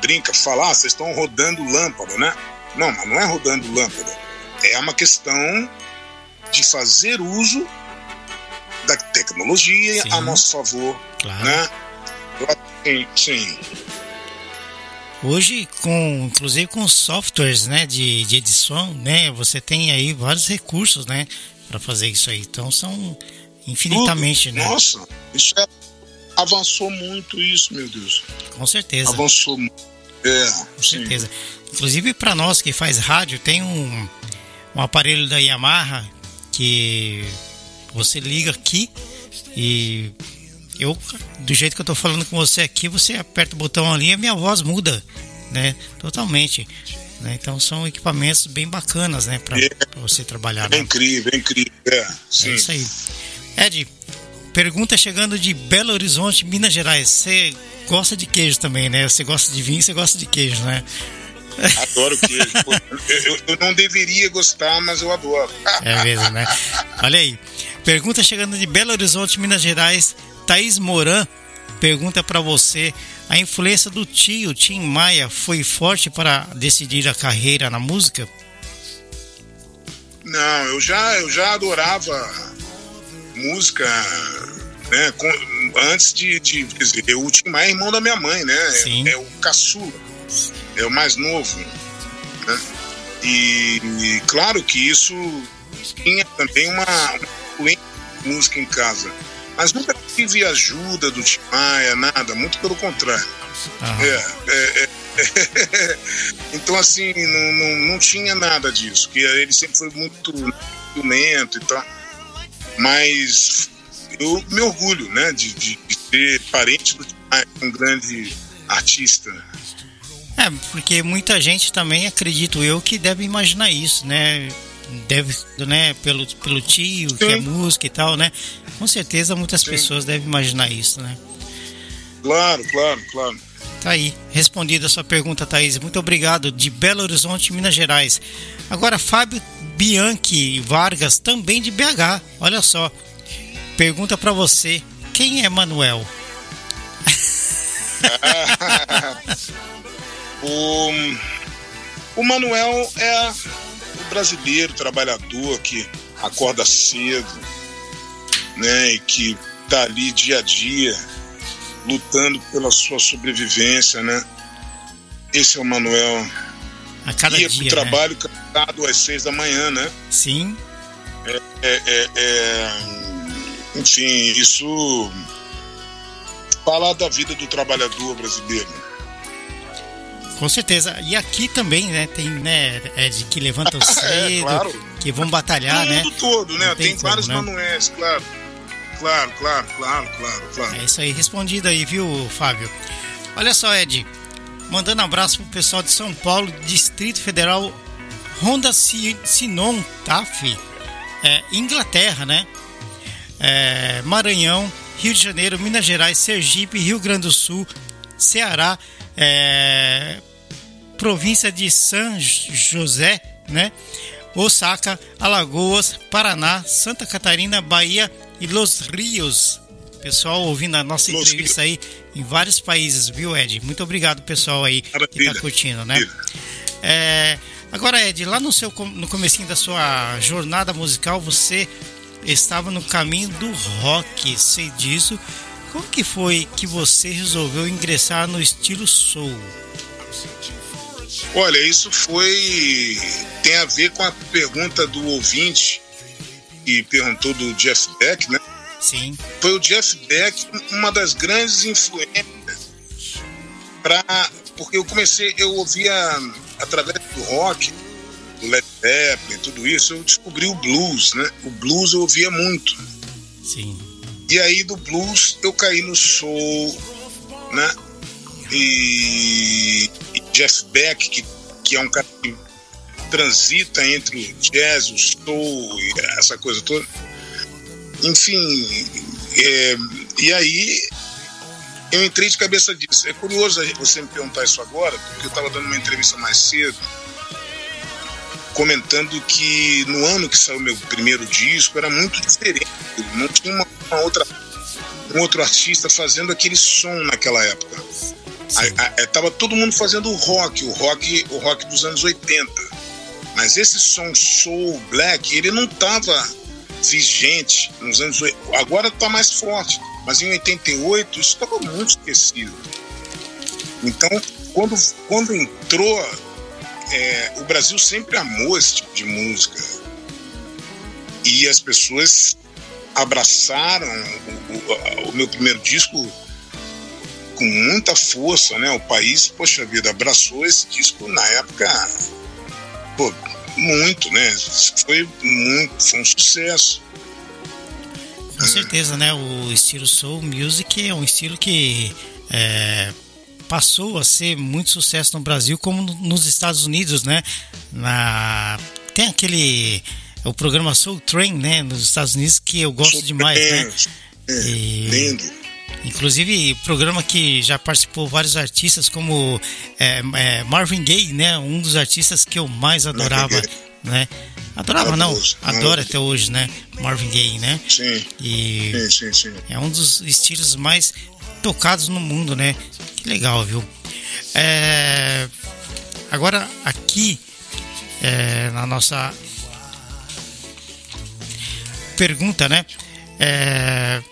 brinca, falar, ah, vocês estão rodando lâmpada, né? Não, mas não é rodando lâmpada. É uma questão de fazer uso da tecnologia sim. a nosso favor, claro. né? Sim, sim. Hoje, com, inclusive com softwares né, de, de edição, né, você tem aí vários recursos né, para fazer isso aí. Então são infinitamente. Tudo. Né? Nossa, isso é, avançou muito isso, meu Deus. Com certeza. Avançou muito. É, com sim. certeza. Inclusive para nós que faz rádio, tem um, um aparelho da Yamaha que você liga aqui e eu, do jeito que eu tô falando com você aqui, você aperta o botão ali e a minha voz muda, né? Totalmente. Né? Então são equipamentos bem bacanas, né? Para é, você trabalhar. É né? incrível, é incrível. É, é isso aí. Ed, pergunta chegando de Belo Horizonte, Minas Gerais. Você gosta de queijo também, né? Você gosta de vinho, você gosta de queijo, né? Adoro queijo. eu, eu, não deveria gostar, mas eu adoro. É mesmo, né? Olha aí. Pergunta chegando de Belo Horizonte, Minas Gerais. Thaís Moran pergunta para você: a influência do tio Tim Maia foi forte para decidir a carreira na música? Não, eu já, eu já adorava música, né? Com, antes de, de, quer dizer, o Tim Maia é irmão da minha mãe, né? Sim. É, é o caçula, é o mais novo, né? E, e claro que isso tinha também uma, uma música em casa mas nunca tive ajuda do Tim Maia, nada, muito pelo contrário. É, é, é, então, assim, não, não, não, tinha nada disso, que ele sempre foi muito ciumento e tal. Mas eu me orgulho, né, de, de, de ser parente do Tim um grande artista. É, porque muita gente também, acredito eu, que deve imaginar isso, né? deve, né, pelo, pelo tio, Sim. que é música e tal, né? Com certeza muitas Sim. pessoas devem imaginar isso, né? Claro, claro, claro. Tá aí, respondida a sua pergunta, Thaís. Muito obrigado, de Belo Horizonte, Minas Gerais. Agora, Fábio Bianchi Vargas, também de BH. Olha só, pergunta para você: quem é Manuel? o, o Manuel é brasileiro trabalhador que acorda cedo, né, e que está ali dia a dia lutando pela sua sobrevivência, né? Esse é o Manuel. A cada Ia dia, pro né? trabalho né? cantado às seis da manhã, né? Sim. É, é, é, é, enfim, isso fala da vida do trabalhador brasileiro. Com certeza. E aqui também, né, tem, né, é de que levantam é, cedo, claro. que vão batalhar, no né? mundo todo, né? tem, tem como, vários né? manuais, claro. Claro, claro, claro, claro, claro. É isso aí, respondido aí, viu, Fábio? Olha só, Ed, mandando abraço pro pessoal de São Paulo, Distrito Federal, Honda Sinon TAF, é, Inglaterra, né? É, Maranhão, Rio de Janeiro, Minas Gerais, Sergipe, Rio Grande do Sul, Ceará, é, província de São José, né? Osaka, Alagoas, Paraná, Santa Catarina, Bahia e Los Rios. Pessoal ouvindo a nossa Los entrevista Rios. aí em vários países, viu, Ed? Muito obrigado, pessoal aí Maravilha. que tá curtindo, né? É, agora, Ed, lá no seu no comecinho da sua jornada musical, você estava no caminho do rock, sei disso. Como que foi que você resolveu ingressar no estilo soul? Olha, isso foi. tem a ver com a pergunta do ouvinte que perguntou do Jeff Beck, né? Sim. Foi o Jeff Beck uma das grandes influências para porque eu comecei, eu ouvia através do rock, do Led Zeppelin, tudo isso, eu descobri o blues, né? O blues eu ouvia muito. Sim. E aí do blues eu caí no soul, né? E Jeff Beck, que, que é um cara que transita entre o jazz, o soul e essa coisa toda. Enfim, é, e aí eu entrei de cabeça disso. É curioso você me perguntar isso agora, porque eu estava dando uma entrevista mais cedo, comentando que no ano que saiu meu primeiro disco era muito diferente. Não tinha uma, uma outra, um outro artista fazendo aquele som naquela época. Estava todo mundo fazendo rock, o rock, o rock dos anos 80. Mas esse som soul black, ele não estava vigente nos anos 80. Agora está mais forte, mas em 88 isso estava muito esquecido. Então, quando, quando entrou, é, o Brasil sempre amou esse tipo de música. E as pessoas abraçaram o, o, o meu primeiro disco com muita força, né? O país, poxa vida, abraçou esse disco na época, pô, muito, né? Foi muito, foi um sucesso. Com certeza, né? O estilo soul music é um estilo que é, passou a ser muito sucesso no Brasil como nos Estados Unidos, né? Na tem aquele o programa Soul Train, né? Nos Estados Unidos que eu gosto demais, né? É, e, lindo. Inclusive, programa que já participou vários artistas, como é, é, Marvin Gaye, né? Um dos artistas que eu mais adorava, né? Adorava, não, adora até hoje, né? Marvin Gaye, né? Sim. E sim, sim, sim. é um dos estilos mais tocados no mundo, né? Que legal, viu? É... Agora, aqui, é, na nossa pergunta, né? É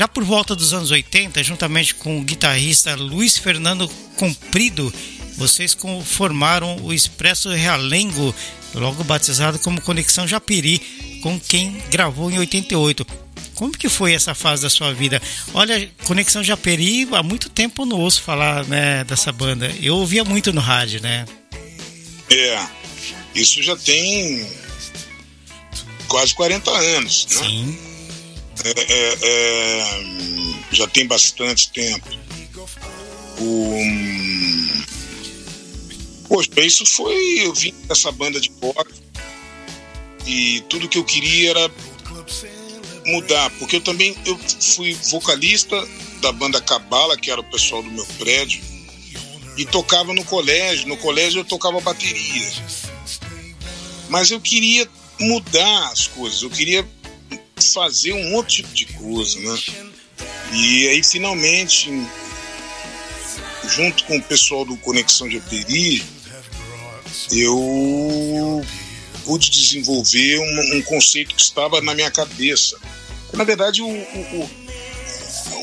já por volta dos anos 80, juntamente com o guitarrista Luiz Fernando Comprido, vocês formaram o Expresso Realengo, logo batizado como Conexão Japiri, com quem gravou em 88. Como que foi essa fase da sua vida? Olha, Conexão Japeri, há muito tempo eu não ouço falar né, dessa banda. Eu ouvia muito no rádio, né? É, isso já tem quase 40 anos, né? Sim é, é, é, já tem bastante tempo. O, poxa, isso foi. Eu vim dessa banda de rock e tudo que eu queria era mudar, porque eu também eu fui vocalista da banda Cabala, que era o pessoal do meu prédio, e tocava no colégio. No colégio eu tocava bateria. Mas eu queria mudar as coisas, eu queria fazer um outro tipo de coisa, né? E aí finalmente, junto com o pessoal do Conexão Aperi, eu pude desenvolver um, um, conceito que estava na minha cabeça. Na verdade, o, o,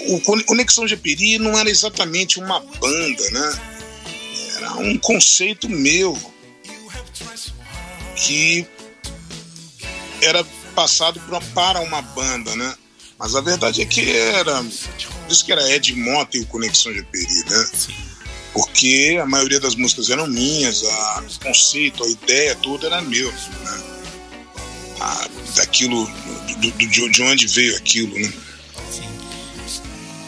o, o Conexão Aperi não era exatamente uma banda, né? Era um conceito meu que era passado para uma banda, né? Mas a verdade é que era. Isso que era Ed Mota e o Conexão Peri, né? Porque a maioria das músicas eram minhas, a, o conceito, a ideia toda era meu, né? A, daquilo, do, do, de onde veio aquilo, né?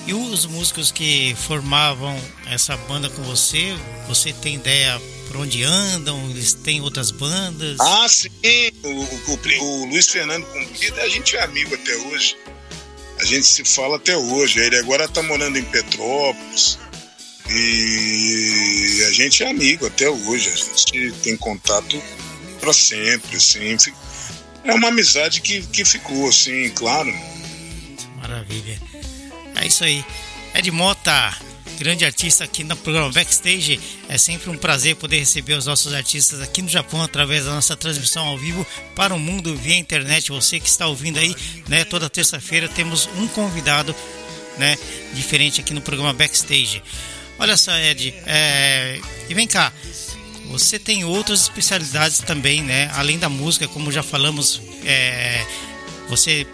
E os músicos que formavam essa banda com você, você tem ideia por onde andam? Eles têm outras bandas? Ah, sim. O, o, o Luiz Fernando Cumprido, a gente é amigo até hoje. A gente se fala até hoje. Ele agora está morando em Petrópolis. E a gente é amigo até hoje. A gente tem contato para sempre, assim. É uma amizade que, que ficou, assim, claro. Maravilha. É isso aí. Ed Mota, grande artista aqui no programa Backstage. É sempre um prazer poder receber os nossos artistas aqui no Japão através da nossa transmissão ao vivo para o mundo via internet. Você que está ouvindo aí, né? Toda terça-feira temos um convidado, né? Diferente aqui no programa Backstage. Olha só, Ed, é... e vem cá. Você tem outras especialidades também, né? Além da música, como já falamos, é... você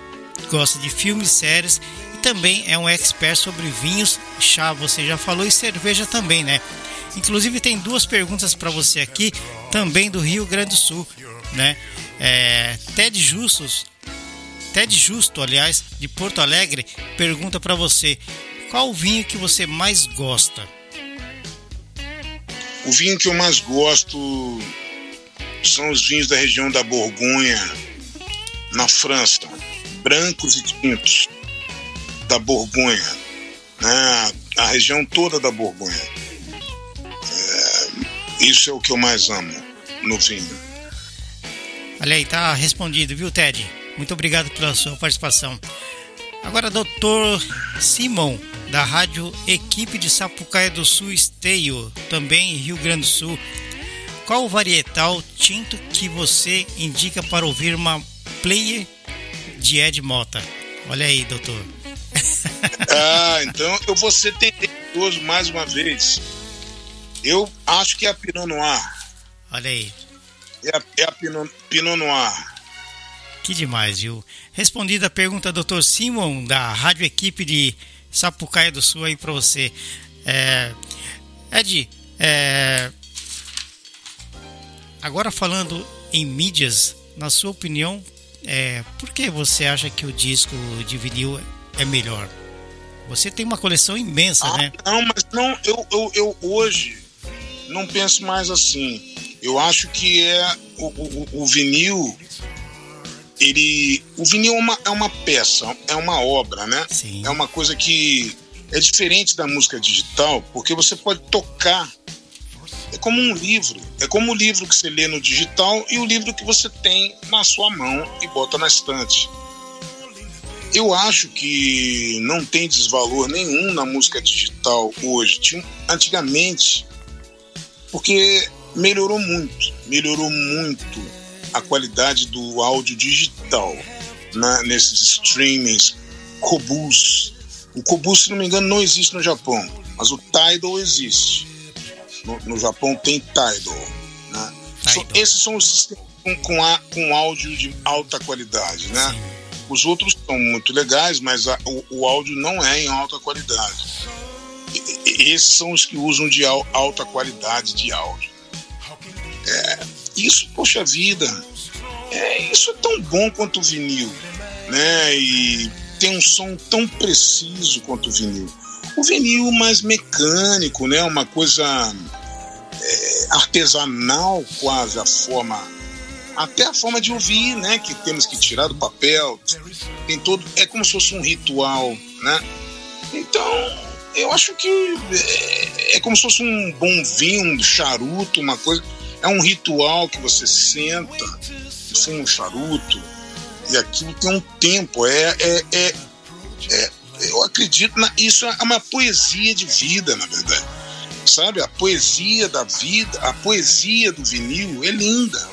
gosta de filmes, séries também é um expert sobre vinhos, chá, você já falou, e cerveja também, né? Inclusive tem duas perguntas para você aqui, também do Rio Grande do Sul, né? É, Ted Justus, Ted Justo, aliás, de Porto Alegre, pergunta para você: qual vinho que você mais gosta? o vinho que eu mais gosto são os vinhos da região da Borgonha, na França, brancos e tintos da Borgonha, né? a região toda da Borgonha. É, isso é o que eu mais amo no vinho. Olha aí, tá respondido, viu, Ted? Muito obrigado pela sua participação. Agora, doutor Simon, da rádio Equipe de Sapucaia do Sul Esteio, também Rio Grande do Sul. Qual o varietal tinto que você indica para ouvir uma player de Ed Mota? Olha aí, doutor. Ah, então eu vou ser tendencioso mais uma vez. Eu acho que é a Pinot Noir. Olha aí. É a, é a Pinot, Pinot Noir. Que demais, viu? Respondida a pergunta, doutor Simon, da Rádio Equipe de Sapucaia do Sul, aí para você. É, Ed, é, Agora falando em mídias, na sua opinião, é, por que você acha que o disco de vinil é melhor? Você tem uma coleção imensa, ah, né? Não, mas não, eu, eu, eu hoje não penso mais assim. Eu acho que é o, o, o vinil. Ele. O vinil é uma, é uma peça, é uma obra, né? Sim. É uma coisa que é diferente da música digital, porque você pode tocar é como um livro. É como o livro que você lê no digital e o livro que você tem na sua mão e bota na estante. Eu acho que não tem desvalor nenhum na música digital hoje. Antigamente, porque melhorou muito, melhorou muito a qualidade do áudio digital né, nesses streamings, Kobus. O Kobus, se não me engano, não existe no Japão, mas o Tidal existe. No, no Japão tem Tidal. Né? So, esses são os sistemas com, com, a, com áudio de alta qualidade. Né? Sim. Os outros são muito legais, mas a, o, o, áudio não é em alta qualidade. E, esses são os que usam de al, alta qualidade de áudio. É, isso, poxa vida, é, isso é tão bom quanto o vinil, né? E tem um som tão preciso quanto o vinil o vinil mais mecânico, né? Uma coisa é, artesanal quase a forma, até a forma de ouvir, né? Que temos que tirar do papel, tem todo, é como se fosse um ritual, né? Então eu acho que é, é como se fosse um bom vinho, um charuto, uma coisa, é um ritual que você senta, fuma um charuto e aquilo tem um tempo, é, é, é, é eu acredito na isso é uma poesia de vida, na verdade. Sabe, a poesia da vida, a poesia do vinil é linda.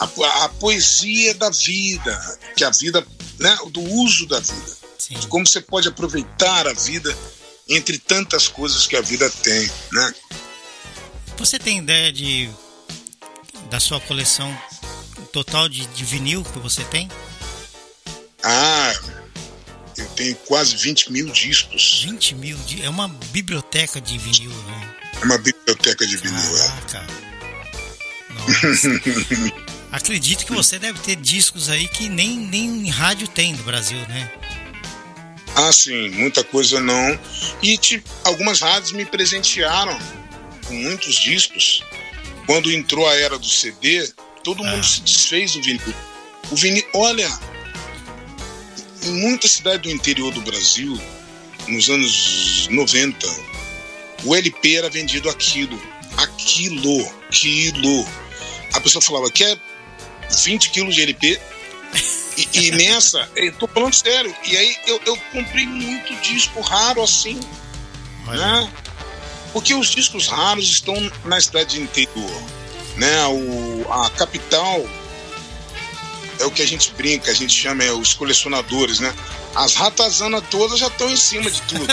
A, a poesia da vida, que a vida, né, do uso da vida. Sim. Como você pode aproveitar a vida entre tantas coisas que a vida tem, né? Você tem ideia de da sua coleção total de, de vinil que você tem? Ah, eu tenho quase 20 mil discos. 20 mil? É uma biblioteca de vinil, né? É uma biblioteca de vinil, Caraca. é. Nossa. Acredito que você deve ter discos aí que nem, nem em rádio tem no Brasil, né? Ah, sim, muita coisa não. E tipo, algumas rádios me presentearam com muitos discos. Quando entrou a era do CD, todo ah. mundo se desfez do vinil. O vinil, olha, em muita cidade do interior do Brasil, nos anos 90, o LP era vendido a quilo. A quilo. Quilo. A pessoa falava, quer 20 quilos de LP? E, e eu tô falando sério. E aí eu, eu comprei muito disco raro assim. Né? Porque os discos raros estão na cidade interior. Né? O, a capital é o que a gente brinca, a gente chama é, os colecionadores, né? As ratazanas todas já estão em cima de tudo,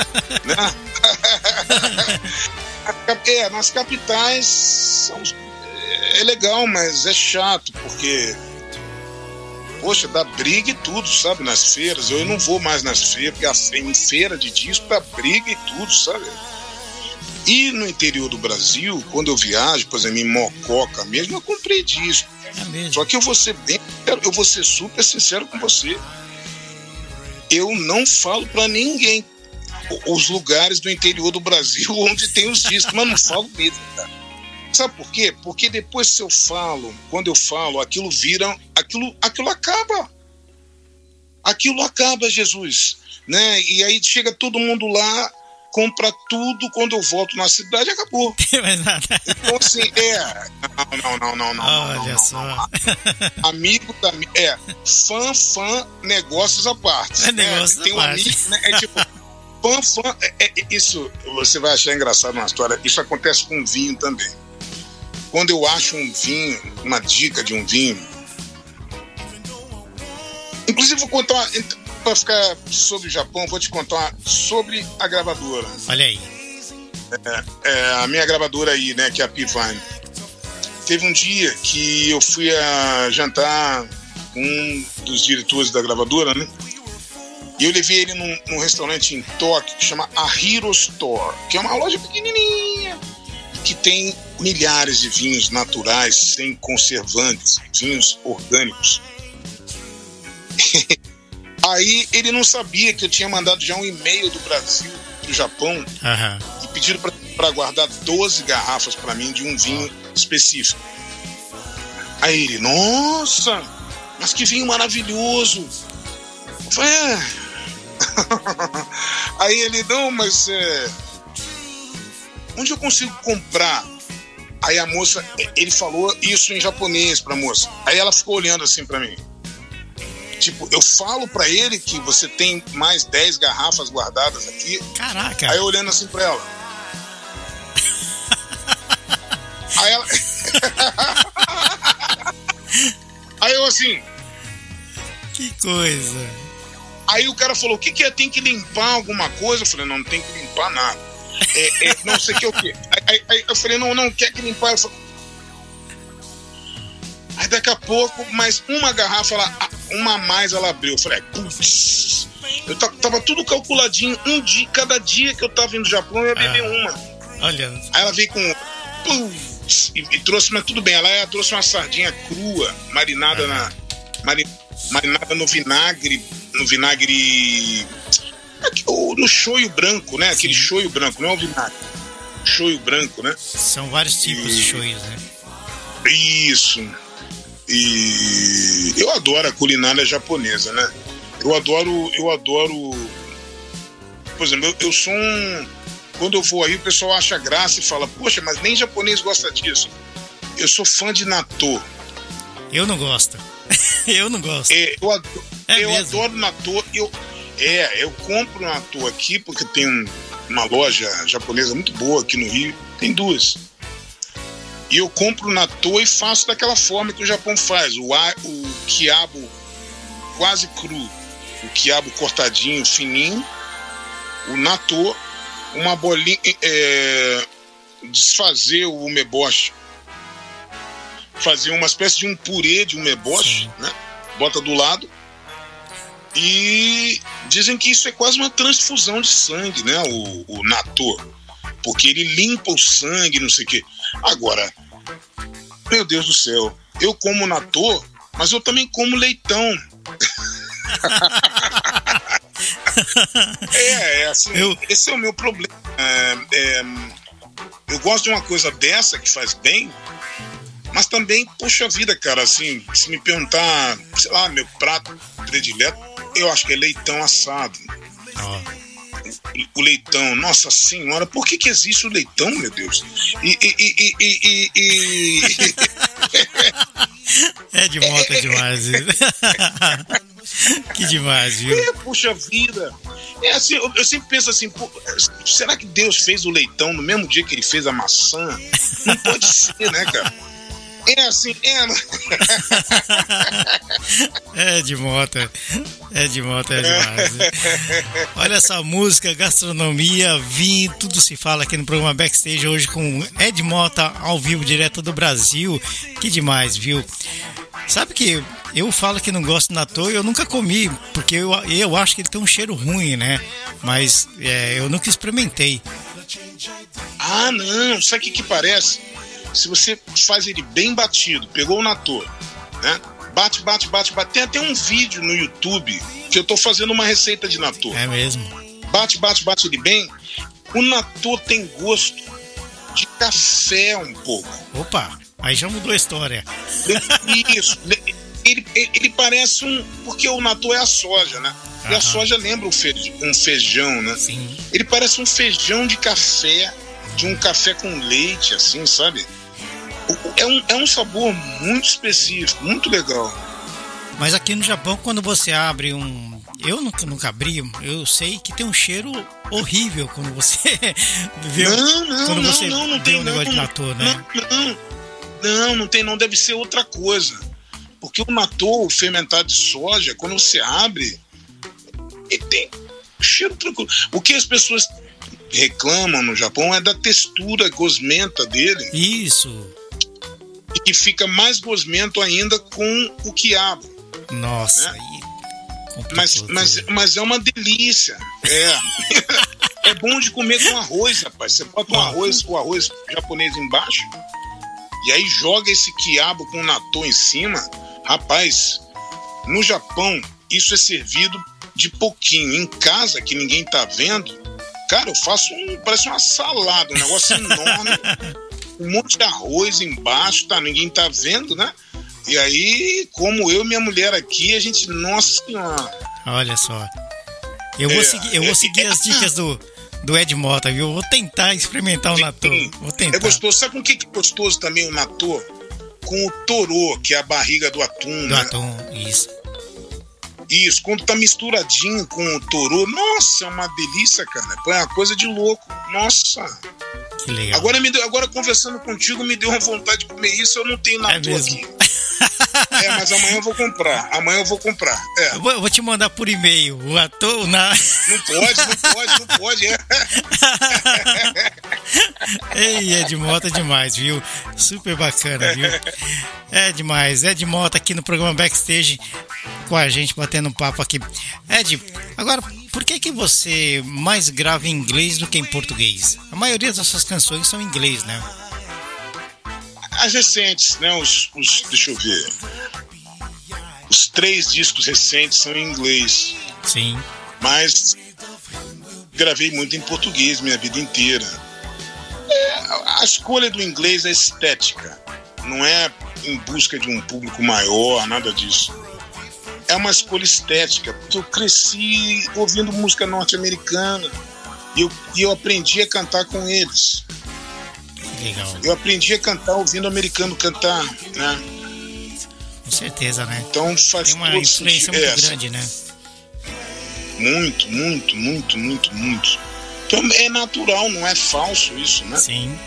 né? é, nas capitais são, é legal, mas é chato, porque poxa, dá briga e tudo, sabe? Nas feiras. Eu não vou mais nas feiras, porque em feira de disco dá briga e tudo, sabe? E no interior do Brasil, quando eu viajo, por exemplo, em Mococa mesmo, eu comprei disco. É Só que eu vou ser bem, eu vou ser super sincero com você. Eu não falo para ninguém os lugares do interior do Brasil onde tem os discos, mas não falo mesmo, cara. Sabe por quê? Porque depois se eu falo, quando eu falo, aquilo vira, aquilo, aquilo acaba. Aquilo acaba, Jesus, né? E aí chega todo mundo lá, compra tudo, quando eu volto na cidade, acabou. então, assim, é. Não, não, não, não, não. Olha não, não, só. Não, amigo da. É, fã, fã, negócios à parte. É negócio né? Tem um parte. amigo, né? É tipo. Fã, fã, é, é, isso você vai achar engraçado na história. Isso acontece com vinho também. Quando eu acho um vinho, uma dica de um vinho. Inclusive, vou contar para ficar sobre o Japão, vou te contar sobre a gravadora. Olha aí. É, é, a minha gravadora aí, né, que é a Pivine. Teve um dia que eu fui a jantar com um dos diretores da gravadora, né? E eu levei ele num, num restaurante em Tóquio que chama A Hero Store, que é uma loja pequenininha que tem milhares de vinhos naturais, sem conservantes, vinhos orgânicos. Aí ele não sabia que eu tinha mandado já um e-mail do Brasil pro Japão Aham. e pediram para guardar 12 garrafas para mim de um vinho específico. Aí ele, nossa, mas que vinho maravilhoso. Eu falei, é. Aí ele, não, mas é, onde eu consigo comprar? Aí a moça, ele falou isso em japonês pra moça. Aí ela ficou olhando assim pra mim. Tipo, eu falo pra ele que você tem mais 10 garrafas guardadas aqui. Caraca. Aí eu olhando assim pra ela. Aí ela. Aí eu assim. Que coisa. Aí o cara falou: o que, que é? Tem que limpar alguma coisa? Eu falei: não, não tem que limpar nada. É, é, não sei o que é o quê. Aí, aí- eu falei: não, não, quer que limpar? Eu falei, Aí daqui a pouco, mais uma garrafa, ela, uma a mais ela abriu. Eu falei, putz, eu ta- tava tudo calculadinho. Um dia, cada dia que eu tava indo no Japão, eu ia beber Ah. uma. Olha. Aí ela veio com. Putz, e, e trouxe, mas tudo bem. Ela trouxe uma sardinha crua, marinada na. mari- marinada no vinagre. No vinagre. O- No shoyu branco, né? Aquele Sim. shoyu branco, não é o vinagre. Shoyu branco, né? São vários tipos de E- shows, né? Isso. E eu adoro a culinária japonesa, né? Eu adoro, eu adoro. Por exemplo, eu, eu sou um. Quando eu vou aí, o pessoal acha graça e fala, poxa, mas nem japonês gosta disso. Eu sou fã de natô. Eu não gosto. eu não gosto. É, eu adoro, É eu mesmo? adoro natô. Eu, é, eu compro natô aqui porque tem um- uma loja japonesa muito boa aqui no Rio. Tem duas. E eu compro natô e faço daquela forma que o Japão faz. O, a- o quiabo quase cru. O quiabo cortadinho, fininho. O natô, uma bolinha... É, desfazer o umeboshi. Fazer uma espécie de um purê de umeboshi, né? Bota do lado. E dizem que isso é quase uma transfusão de sangue, né? O, o natô. Porque ele limpa o sangue, não sei o quê. Agora, meu Deus do céu, eu como natô, mas eu também como leitão. é, é assim, Eu- esse é o meu problema. É, é, eu gosto de uma coisa dessa que faz bem, mas também, poxa vida, cara, assim, se me perguntar, sei lá, meu prato predileto, eu acho que é leitão assado. Ó, O leitão, nossa senhora, por que, que existe o leitão, meu Deus? E. e, e, e, e, é de moto é demais. que demais, viu? É, puxa vida. É assim, eu, eu sempre penso assim, pô, será que Deus fez o leitão no mesmo dia que ele fez a maçã? Não pode ser, né, cara? É assim, é. É de moto. É de moto, é demais. Olha essa música, gastronomia, vinho, tudo se fala aqui no programa Backstage hoje com Ed Mota ao vivo, direto do Brasil. Que demais, viu? Sabe que eu falo que não gosto natô e eu nunca comi, porque eu, eu acho que ele tem um cheiro ruim, né? Mas é, eu nunca experimentei. Ah, não, sabe o que, que parece? Se você faz ele bem batido, pegou o natô, né? Bate, bate, bate, bate. Tem até um vídeo no YouTube que eu tô fazendo uma receita de natô. É mesmo? Bate, bate, bate ele bem. O natô tem gosto de café um pouco. Opa, aí já mudou a história. Isso. Ele, ele, parece um. Porque o natô é a soja, né? E a soja lembra um feijão, um feijão, né? Sim. Ele parece um feijão de café, de um café com leite, assim, sabe? É um, é um sabor muito específico, muito legal. Mas aqui no Japão, quando você abre um. Eu nunca, nunca abri, eu sei que tem um cheiro horrível quando você vê não, não, quando não, você não, não vê tem um negócio não, de natô, né? Não, não, não tem não, deve ser outra coisa. Porque o natô, fermentado de soja, quando você abre, ele tem cheiro tranquilo. O que as pessoas reclamam no Japão é da textura gosmenta dele. Isso. E que fica mais gosmento ainda com o quiabo. Nossa, Né? Mas, complicou mas, mas é uma delícia. É. é bom de comer com arroz, rapaz. Você bota um arroz, o arroz japonês embaixo, e aí joga esse quiabo com natô em cima. Rapaz, no Japão, isso é servido de pouquinho. Em casa, que ninguém tá vendo, cara, eu faço um. Parece uma salada, um negócio enorme. Um monte de arroz embaixo, tá? Ninguém tá vendo, né? E aí, como eu e minha mulher aqui, a gente, nossa senhora. Olha só. Eu vou É, seguir, eu vou é- seguir as dicas do, do Ed Mota, viu? Eu vou tentar experimentar o natô. Vou tentar. É gostoso. Sabe com o que que é gostoso também o natô? Com o torô, que é a barriga do atum. Do né? atum, isso. Isso, quando tá misturadinho com o torô, nossa, é uma delícia, cara. É uma coisa de louco. Nossa. Agora, me deu, agora conversando contigo, me deu uma vontade de comer isso. Eu não tenho É natô mesmo? aqui. É, mas amanhã eu vou comprar. Amanhã eu vou comprar. É. Eu vou, eu vou te mandar por e-mail. O ator na. Não pode, não pode, não pode. É. Ei, Ed Mota é demais, viu? Super bacana, viu? É demais. Ed Mota aqui no programa Backstage com a gente batendo um papo aqui. Ed, agora, por que que você mais grava em inglês do que em português? A maioria das suas canções são em inglês, né? As recentes, né? Os, os, deixa eu ver. Os três discos recentes são em inglês. Sim. mas gravei muito em português minha vida inteira. É, a escolha do inglês é estética, não é em busca de um público maior, nada disso. É uma escolha estética, porque eu cresci ouvindo música norte-americana e eu, e eu aprendi a cantar com eles. Legal. Eu aprendi a cantar ouvindo americano cantar, né? Com certeza, né? Então faz Tem uma influência muito É, grande, né? Muito, muito, muito, muito, muito. Então é natural, não é falso isso, né? Sim.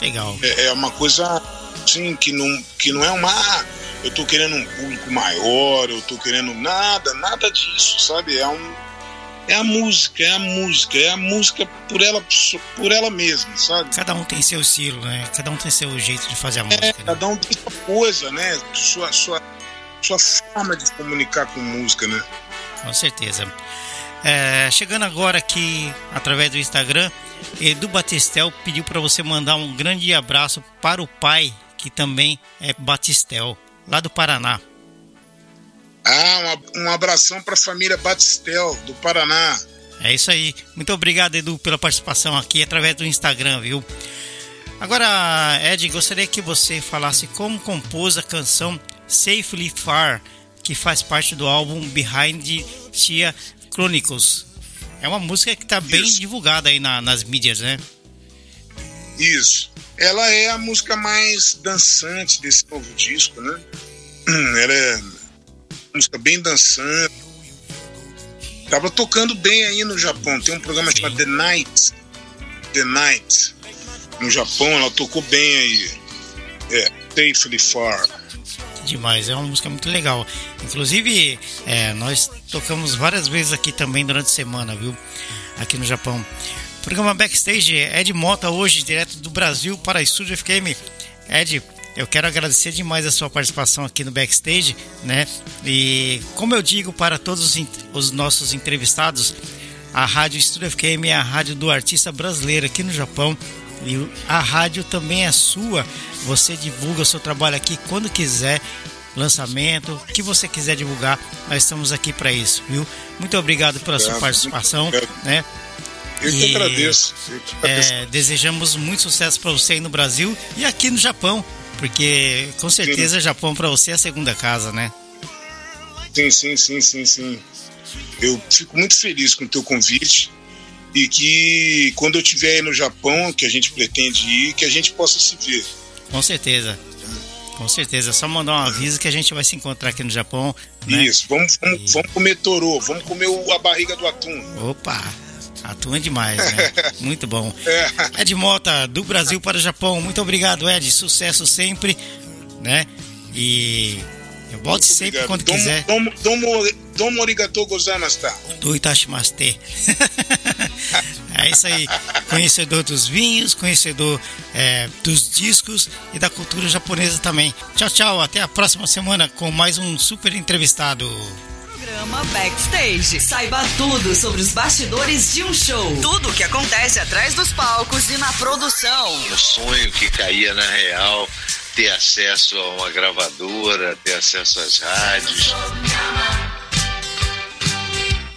Legal. É, é uma coisa assim que não, que não é uma. ah, Eu tô querendo um público maior, eu tô querendo nada, nada disso, sabe? É um. É a música, é a música, é a música por ela, por ela mesma, sabe? Cada um tem seu estilo, né? Cada um tem seu jeito de fazer a É, música. né? cada um tem sua coisa, né? Sua, sua, sua forma de comunicar com música, né? Com certeza. É, chegando agora aqui através do Instagram, Edu Batistel pediu para você mandar um grande abraço para o pai, que também é Batistel, lá do Paraná. Ah, um, um abração para a família Batistel, do Paraná. É isso aí. Muito obrigado, Edu, pela participação aqui através do Instagram, viu? Agora, Ed, gostaria que você falasse como compôs a canção Safely Far, que faz parte do álbum Behind Tia Chronicles. É uma música que está bem divulgada aí na- nas mídias, né? Isso. Ela é a música mais dançante desse novo disco, né? Ela é uma música bem dançante. Tava tocando bem aí no Japão. Tem um programa chamado The Night. The Night. No Japão, ela tocou bem aí. É, Safely Far. Demais, é uma música muito legal. Inclusive, é, nós tocamos várias vezes aqui também durante a semana, viu? Aqui no Japão. Programa Backstage, Ed Mota hoje, direto do Brasil para a Estúdio FKM. Ed, eu quero agradecer demais a sua participação aqui no Backstage, né? E como eu digo para todos os, os nossos entrevistados, a Rádio Estúdio FKM é a rádio do artista brasileiro aqui no Japão. E a rádio também é sua. Você divulga o seu trabalho aqui quando quiser. Lançamento, o que você quiser divulgar, nós estamos aqui para isso, viu? Muito obrigado pela sua participação, né? Eu que agradeço. Eu que agradeço. É, desejamos muito sucesso para você aí no Brasil e aqui no Japão, porque com certeza sim. Japão para você é a segunda casa, né? Sim, sim, sim, sim, sim. Eu fico muito feliz com o teu convite e que quando eu estiver aí no Japão, que a gente pretende ir, que a gente possa se ver. Com certeza. Com certeza, é só mandar um aviso que a gente vai se encontrar aqui no Japão. Né? Isso, vamos, vamos, vamos comer torô, vamos comer a barriga do atum. Opa, é demais, né? muito bom. É. Ed Mota, do Brasil para o Japão, muito obrigado, Ed, sucesso sempre, né? E eu volto sempre quando domo, quiser. Domo, domo, domo arigatou gozaimashita. Do Itashimashite. é isso aí. Conhecedor dos vinhos, conhecedor é, dos discos e da cultura japonesa também. Tchau, tchau. Até a próxima semana com mais um super entrevistado. Programa Backstage. Saiba tudo sobre os bastidores de um show. Tudo o que acontece atrás dos palcos e na produção. O sonho que caía na real ter acesso a uma gravadora, ter acesso às rádios.